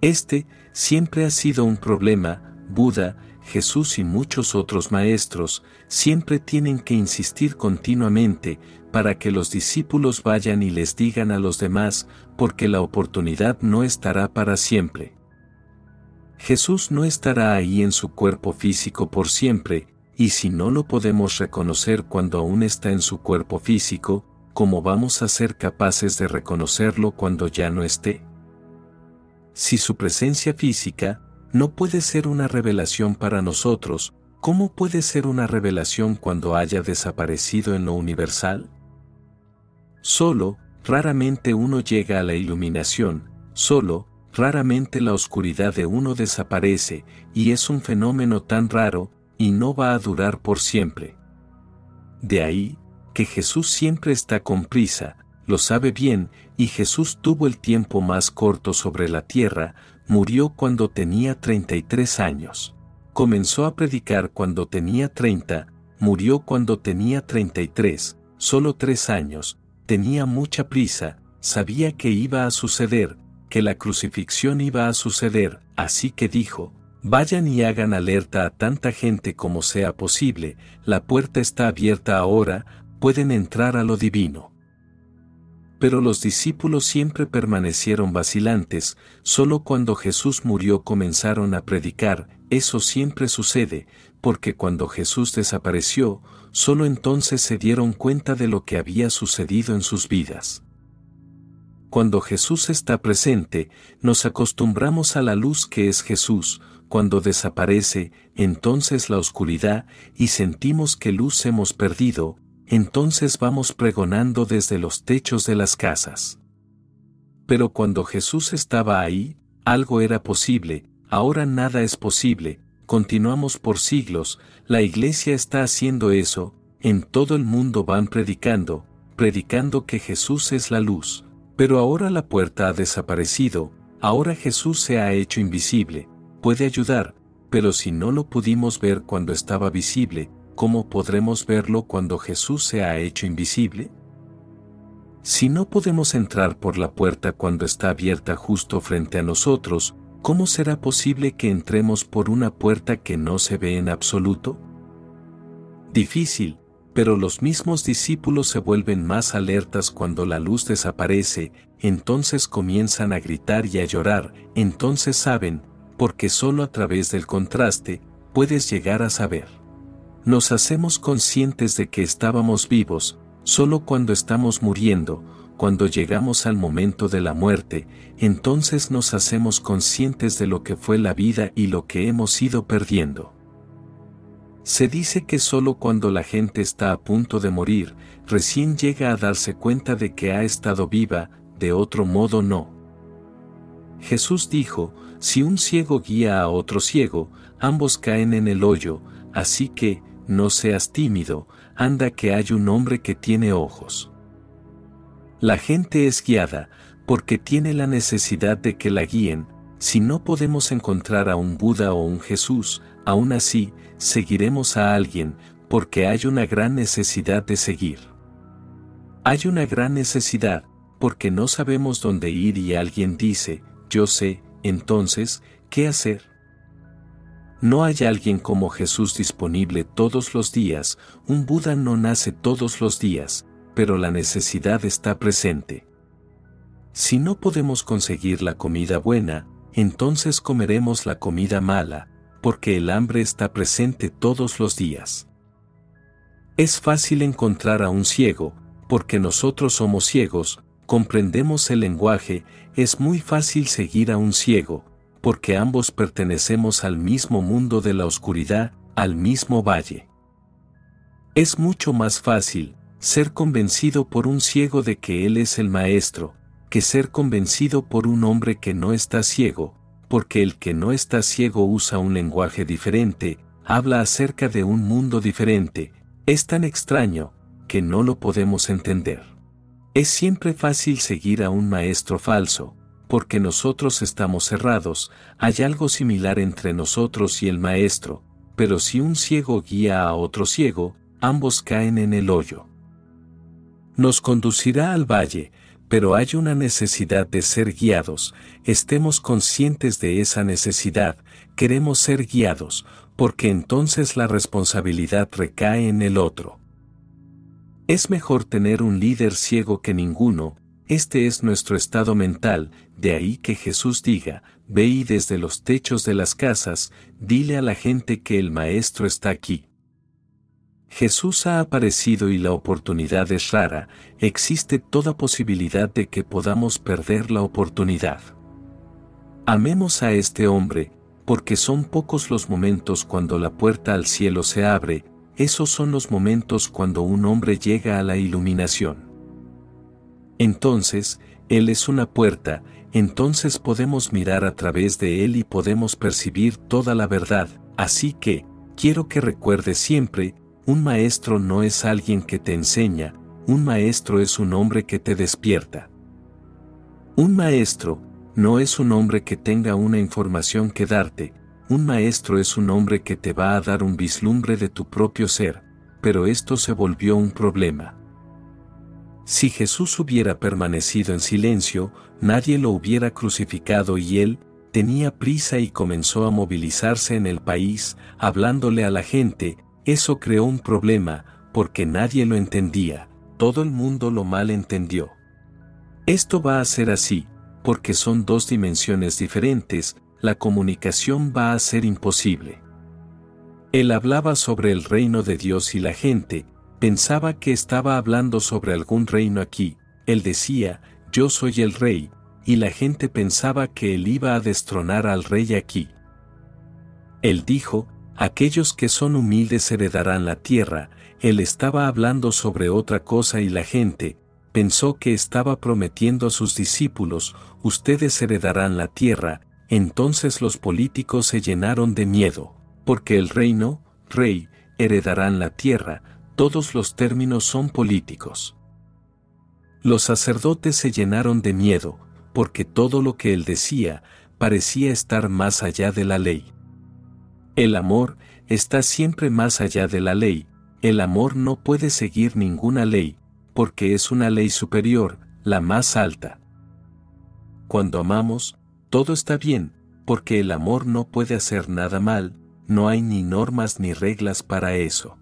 Este siempre ha sido un problema, Buda, Jesús y muchos otros maestros siempre tienen que insistir continuamente para que los discípulos vayan y les digan a los demás, porque la oportunidad no estará para siempre. Jesús no estará ahí en su cuerpo físico por siempre, y si no lo podemos reconocer cuando aún está en su cuerpo físico, ¿cómo vamos a ser capaces de reconocerlo cuando ya no esté? Si su presencia física, no puede ser una revelación para nosotros, ¿cómo puede ser una revelación cuando haya desaparecido en lo universal? Solo, raramente uno llega a la iluminación, solo, raramente la oscuridad de uno desaparece, y es un fenómeno tan raro, y no va a durar por siempre. De ahí, que Jesús siempre está con prisa, lo sabe bien, y Jesús tuvo el tiempo más corto sobre la tierra, murió cuando tenía 33 años. Comenzó a predicar cuando tenía 30, murió cuando tenía 33, solo tres años, tenía mucha prisa, sabía que iba a suceder, que la crucifixión iba a suceder, así que dijo, vayan y hagan alerta a tanta gente como sea posible, la puerta está abierta ahora, pueden entrar a lo divino. Pero los discípulos siempre permanecieron vacilantes, solo cuando Jesús murió comenzaron a predicar, eso siempre sucede, porque cuando Jesús desapareció, solo entonces se dieron cuenta de lo que había sucedido en sus vidas. Cuando Jesús está presente, nos acostumbramos a la luz que es Jesús, cuando desaparece, entonces la oscuridad, y sentimos que luz hemos perdido, entonces vamos pregonando desde los techos de las casas. Pero cuando Jesús estaba ahí, algo era posible, ahora nada es posible, continuamos por siglos, la iglesia está haciendo eso, en todo el mundo van predicando, predicando que Jesús es la luz, pero ahora la puerta ha desaparecido, ahora Jesús se ha hecho invisible, puede ayudar, pero si no lo pudimos ver cuando estaba visible, ¿cómo podremos verlo cuando Jesús se ha hecho invisible? Si no podemos entrar por la puerta cuando está abierta justo frente a nosotros, ¿cómo será posible que entremos por una puerta que no se ve en absoluto? Difícil, pero los mismos discípulos se vuelven más alertas cuando la luz desaparece, entonces comienzan a gritar y a llorar, entonces saben, porque solo a través del contraste, puedes llegar a saber. Nos hacemos conscientes de que estábamos vivos, solo cuando estamos muriendo, cuando llegamos al momento de la muerte, entonces nos hacemos conscientes de lo que fue la vida y lo que hemos ido perdiendo. Se dice que solo cuando la gente está a punto de morir, recién llega a darse cuenta de que ha estado viva, de otro modo no. Jesús dijo, si un ciego guía a otro ciego, ambos caen en el hoyo, así que, no seas tímido, anda que hay un hombre que tiene ojos. La gente es guiada, porque tiene la necesidad de que la guíen, si no podemos encontrar a un Buda o un Jesús, aún así, seguiremos a alguien, porque hay una gran necesidad de seguir. Hay una gran necesidad, porque no sabemos dónde ir y alguien dice, yo sé, entonces, ¿qué hacer? No hay alguien como Jesús disponible todos los días, un Buda no nace todos los días, pero la necesidad está presente. Si no podemos conseguir la comida buena, entonces comeremos la comida mala, porque el hambre está presente todos los días. Es fácil encontrar a un ciego, porque nosotros somos ciegos, comprendemos el lenguaje, es muy fácil seguir a un ciego, porque ambos pertenecemos al mismo mundo de la oscuridad, al mismo valle. Es mucho más fácil ser convencido por un ciego de que Él es el Maestro, que ser convencido por un hombre que no está ciego, porque el que no está ciego usa un lenguaje diferente, habla acerca de un mundo diferente, es tan extraño, que no lo podemos entender. Es siempre fácil seguir a un maestro falso, porque nosotros estamos cerrados, hay algo similar entre nosotros y el maestro, pero si un ciego guía a otro ciego, ambos caen en el hoyo. Nos conducirá al valle, pero hay una necesidad de ser guiados, estemos conscientes de esa necesidad, queremos ser guiados, porque entonces la responsabilidad recae en el otro. Es mejor tener un líder ciego que ninguno, este es nuestro estado mental, de ahí que Jesús diga, ve y desde los techos de las casas, dile a la gente que el Maestro está aquí. Jesús ha aparecido y la oportunidad es rara, existe toda posibilidad de que podamos perder la oportunidad. Amemos a este hombre, porque son pocos los momentos cuando la puerta al cielo se abre, esos son los momentos cuando un hombre llega a la iluminación. Entonces, Él es una puerta, entonces podemos mirar a través de Él y podemos percibir toda la verdad, así que, quiero que recuerdes siempre, un maestro no es alguien que te enseña, un maestro es un hombre que te despierta. Un maestro, no es un hombre que tenga una información que darte, un maestro es un hombre que te va a dar un vislumbre de tu propio ser, pero esto se volvió un problema. Si Jesús hubiera permanecido en silencio, nadie lo hubiera crucificado y él, tenía prisa y comenzó a movilizarse en el país, hablándole a la gente, eso creó un problema, porque nadie lo entendía, todo el mundo lo mal entendió. Esto va a ser así, porque son dos dimensiones diferentes, la comunicación va a ser imposible. Él hablaba sobre el reino de Dios y la gente, Pensaba que estaba hablando sobre algún reino aquí, él decía, yo soy el rey, y la gente pensaba que él iba a destronar al rey aquí. Él dijo, aquellos que son humildes heredarán la tierra, él estaba hablando sobre otra cosa y la gente, pensó que estaba prometiendo a sus discípulos, ustedes heredarán la tierra, entonces los políticos se llenaron de miedo, porque el reino, rey, heredarán la tierra, todos los términos son políticos. Los sacerdotes se llenaron de miedo, porque todo lo que él decía parecía estar más allá de la ley. El amor está siempre más allá de la ley, el amor no puede seguir ninguna ley, porque es una ley superior, la más alta. Cuando amamos, todo está bien, porque el amor no puede hacer nada mal, no hay ni normas ni reglas para eso.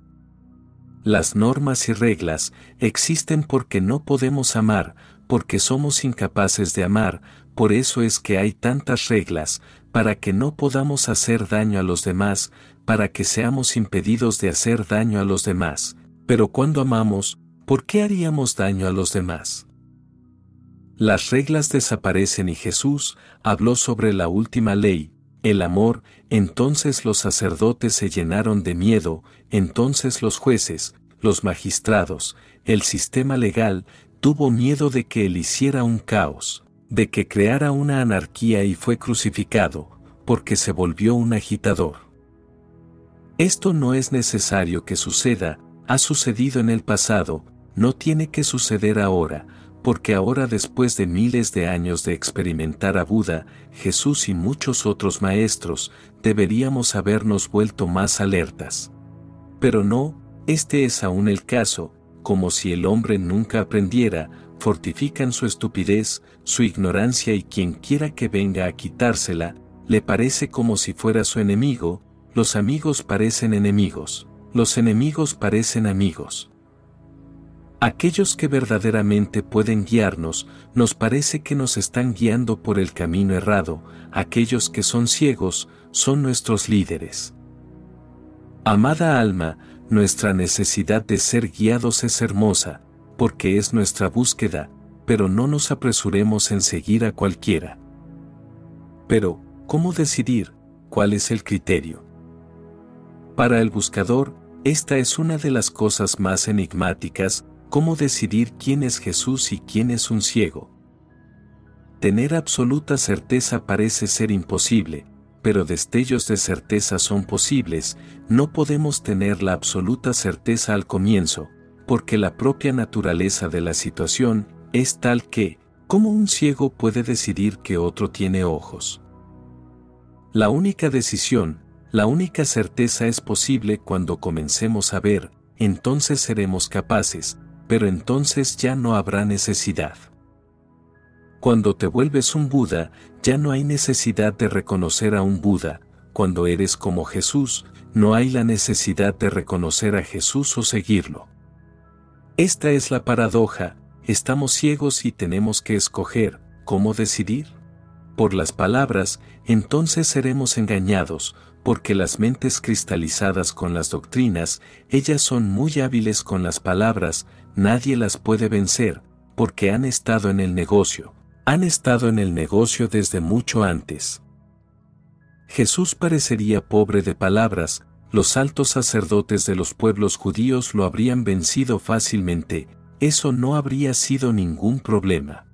Las normas y reglas existen porque no podemos amar, porque somos incapaces de amar, por eso es que hay tantas reglas, para que no podamos hacer daño a los demás, para que seamos impedidos de hacer daño a los demás. Pero cuando amamos, ¿por qué haríamos daño a los demás? Las reglas desaparecen y Jesús habló sobre la última ley, el amor, entonces los sacerdotes se llenaron de miedo, entonces los jueces, los magistrados, el sistema legal, tuvo miedo de que él hiciera un caos, de que creara una anarquía y fue crucificado, porque se volvió un agitador. Esto no es necesario que suceda, ha sucedido en el pasado, no tiene que suceder ahora, porque ahora después de miles de años de experimentar a Buda, Jesús y muchos otros maestros, deberíamos habernos vuelto más alertas. Pero no, este es aún el caso, como si el hombre nunca aprendiera, fortifican su estupidez, su ignorancia y quien quiera que venga a quitársela, le parece como si fuera su enemigo, los amigos parecen enemigos, los enemigos parecen amigos. Aquellos que verdaderamente pueden guiarnos, nos parece que nos están guiando por el camino errado, aquellos que son ciegos, son nuestros líderes. Amada alma, nuestra necesidad de ser guiados es hermosa, porque es nuestra búsqueda, pero no nos apresuremos en seguir a cualquiera. Pero, ¿cómo decidir cuál es el criterio? Para el buscador, esta es una de las cosas más enigmáticas, cómo decidir quién es Jesús y quién es un ciego. Tener absoluta certeza parece ser imposible, pero destellos de certeza son posibles, no podemos tener la absoluta certeza al comienzo, porque la propia naturaleza de la situación es tal que, ¿cómo un ciego puede decidir que otro tiene ojos? La única decisión, la única certeza es posible cuando comencemos a ver, entonces seremos capaces, pero entonces ya no habrá necesidad. Cuando te vuelves un Buda, ya no hay necesidad de reconocer a un Buda, cuando eres como Jesús, no hay la necesidad de reconocer a Jesús o seguirlo. Esta es la paradoja, estamos ciegos y tenemos que escoger, ¿cómo decidir? Por las palabras, entonces seremos engañados, porque las mentes cristalizadas con las doctrinas, ellas son muy hábiles con las palabras, nadie las puede vencer, porque han estado en el negocio, han estado en el negocio desde mucho antes. Jesús parecería pobre de palabras, los altos sacerdotes de los pueblos judíos lo habrían vencido fácilmente, eso no habría sido ningún problema.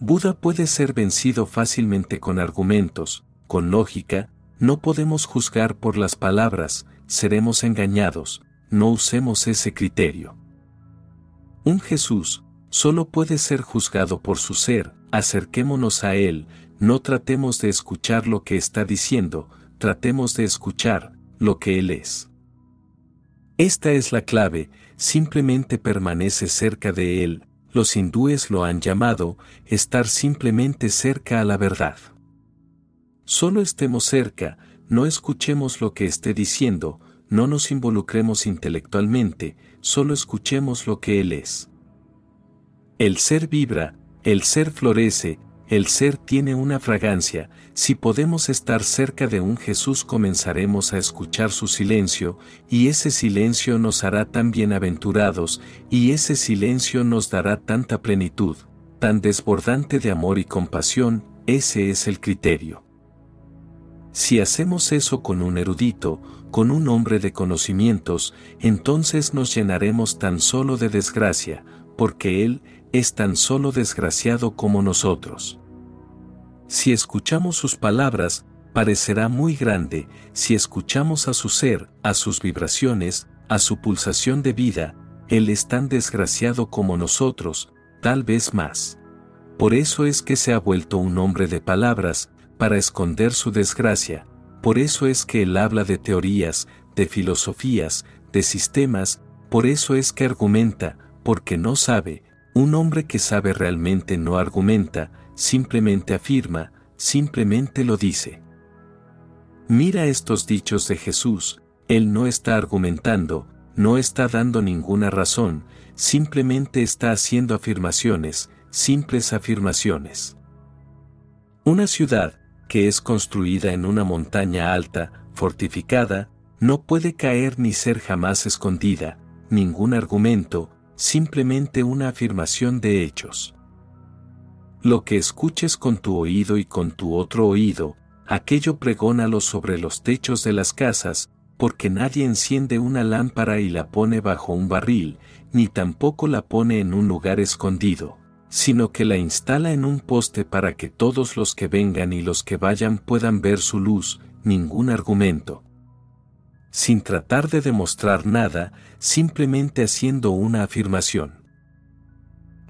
Buda puede ser vencido fácilmente con argumentos, con lógica, no podemos juzgar por las palabras, seremos engañados, no usemos ese criterio. Un Jesús solo puede ser juzgado por su ser, acerquémonos a Él, no tratemos de escuchar lo que está diciendo, tratemos de escuchar lo que Él es. Esta es la clave, simplemente permanece cerca de Él, los hindúes lo han llamado, estar simplemente cerca a la verdad. Solo estemos cerca, no escuchemos lo que esté diciendo, no nos involucremos intelectualmente, solo escuchemos lo que Él es. El ser vibra, el ser florece, el ser tiene una fragancia, si podemos estar cerca de un Jesús comenzaremos a escuchar su silencio, y ese silencio nos hará tan bienaventurados, y ese silencio nos dará tanta plenitud, tan desbordante de amor y compasión, ese es el criterio. Si hacemos eso con un erudito, con un hombre de conocimientos, entonces nos llenaremos tan solo de desgracia, porque él es tan solo desgraciado como nosotros. Si escuchamos sus palabras, parecerá muy grande, si escuchamos a su ser, a sus vibraciones, a su pulsación de vida, él es tan desgraciado como nosotros, tal vez más. Por eso es que se ha vuelto un hombre de palabras, para esconder su desgracia, por eso es que él habla de teorías, de filosofías, de sistemas, por eso es que argumenta, porque no sabe, un hombre que sabe realmente no argumenta, simplemente afirma, simplemente lo dice. Mira estos dichos de Jesús, Él no está argumentando, no está dando ninguna razón, simplemente está haciendo afirmaciones, simples afirmaciones. Una ciudad, que es construida en una montaña alta, fortificada, no puede caer ni ser jamás escondida, ningún argumento, simplemente una afirmación de hechos. Lo que escuches con tu oído y con tu otro oído, aquello pregónalo sobre los techos de las casas, porque nadie enciende una lámpara y la pone bajo un barril, ni tampoco la pone en un lugar escondido sino que la instala en un poste para que todos los que vengan y los que vayan puedan ver su luz, ningún argumento. Sin tratar de demostrar nada, simplemente haciendo una afirmación.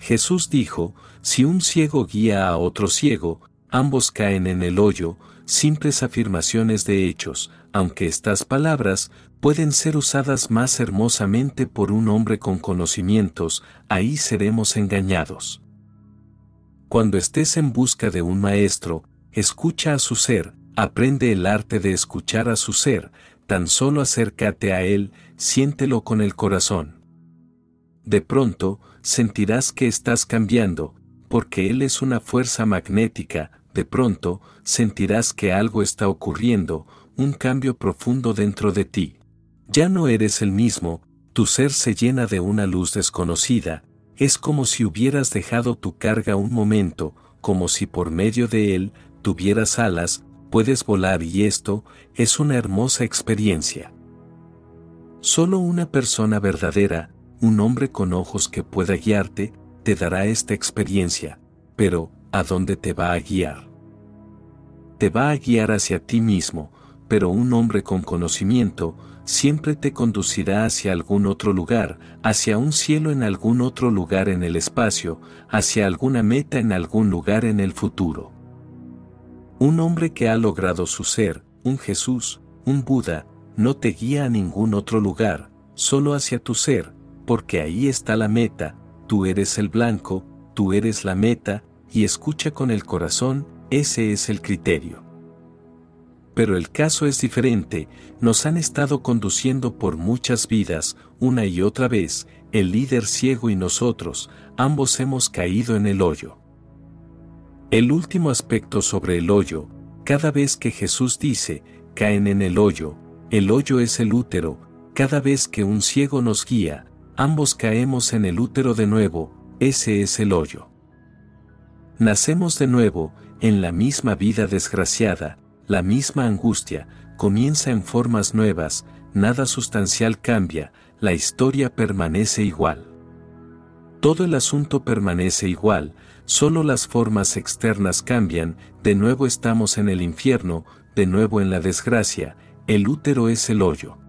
Jesús dijo, si un ciego guía a otro ciego, ambos caen en el hoyo, simples afirmaciones de hechos, aunque estas palabras pueden ser usadas más hermosamente por un hombre con conocimientos, ahí seremos engañados. Cuando estés en busca de un maestro, escucha a su ser, aprende el arte de escuchar a su ser, tan solo acércate a él, siéntelo con el corazón. De pronto, sentirás que estás cambiando, porque él es una fuerza magnética, de pronto, sentirás que algo está ocurriendo, un cambio profundo dentro de ti. Ya no eres el mismo, tu ser se llena de una luz desconocida, es como si hubieras dejado tu carga un momento, como si por medio de él tuvieras alas, puedes volar y esto es una hermosa experiencia. Solo una persona verdadera, un hombre con ojos que pueda guiarte, te dará esta experiencia, pero, ¿a dónde te va a guiar? Te va a guiar hacia ti mismo, pero un hombre con conocimiento, siempre te conducirá hacia algún otro lugar, hacia un cielo en algún otro lugar en el espacio, hacia alguna meta en algún lugar en el futuro. Un hombre que ha logrado su ser, un Jesús, un Buda, no te guía a ningún otro lugar, solo hacia tu ser, porque ahí está la meta, tú eres el blanco, tú eres la meta, y escucha con el corazón, ese es el criterio. Pero el caso es diferente, nos han estado conduciendo por muchas vidas, una y otra vez, el líder ciego y nosotros, ambos hemos caído en el hoyo. El último aspecto sobre el hoyo, cada vez que Jesús dice, caen en el hoyo, el hoyo es el útero, cada vez que un ciego nos guía, ambos caemos en el útero de nuevo, ese es el hoyo. Nacemos de nuevo, en la misma vida desgraciada, la misma angustia, comienza en formas nuevas, nada sustancial cambia, la historia permanece igual. Todo el asunto permanece igual, solo las formas externas cambian, de nuevo estamos en el infierno, de nuevo en la desgracia, el útero es el hoyo.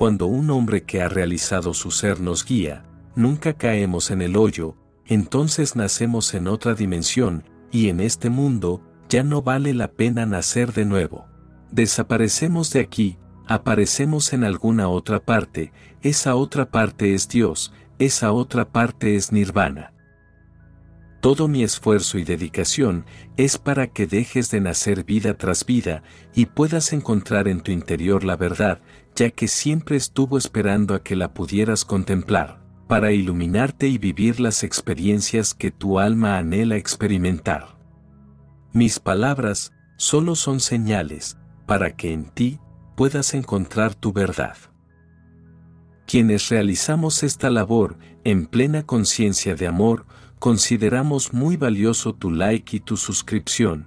Cuando un hombre que ha realizado su ser nos guía, nunca caemos en el hoyo, entonces nacemos en otra dimensión, y en este mundo, ya no vale la pena nacer de nuevo. Desaparecemos de aquí, aparecemos en alguna otra parte, esa otra parte es Dios, esa otra parte es nirvana. Todo mi esfuerzo y dedicación es para que dejes de nacer vida tras vida y puedas encontrar en tu interior la verdad, ya que siempre estuvo esperando a que la pudieras contemplar, para iluminarte y vivir las experiencias que tu alma anhela experimentar. Mis palabras solo son señales para que en ti puedas encontrar tu verdad. Quienes realizamos esta labor en plena conciencia de amor, consideramos muy valioso tu like y tu suscripción,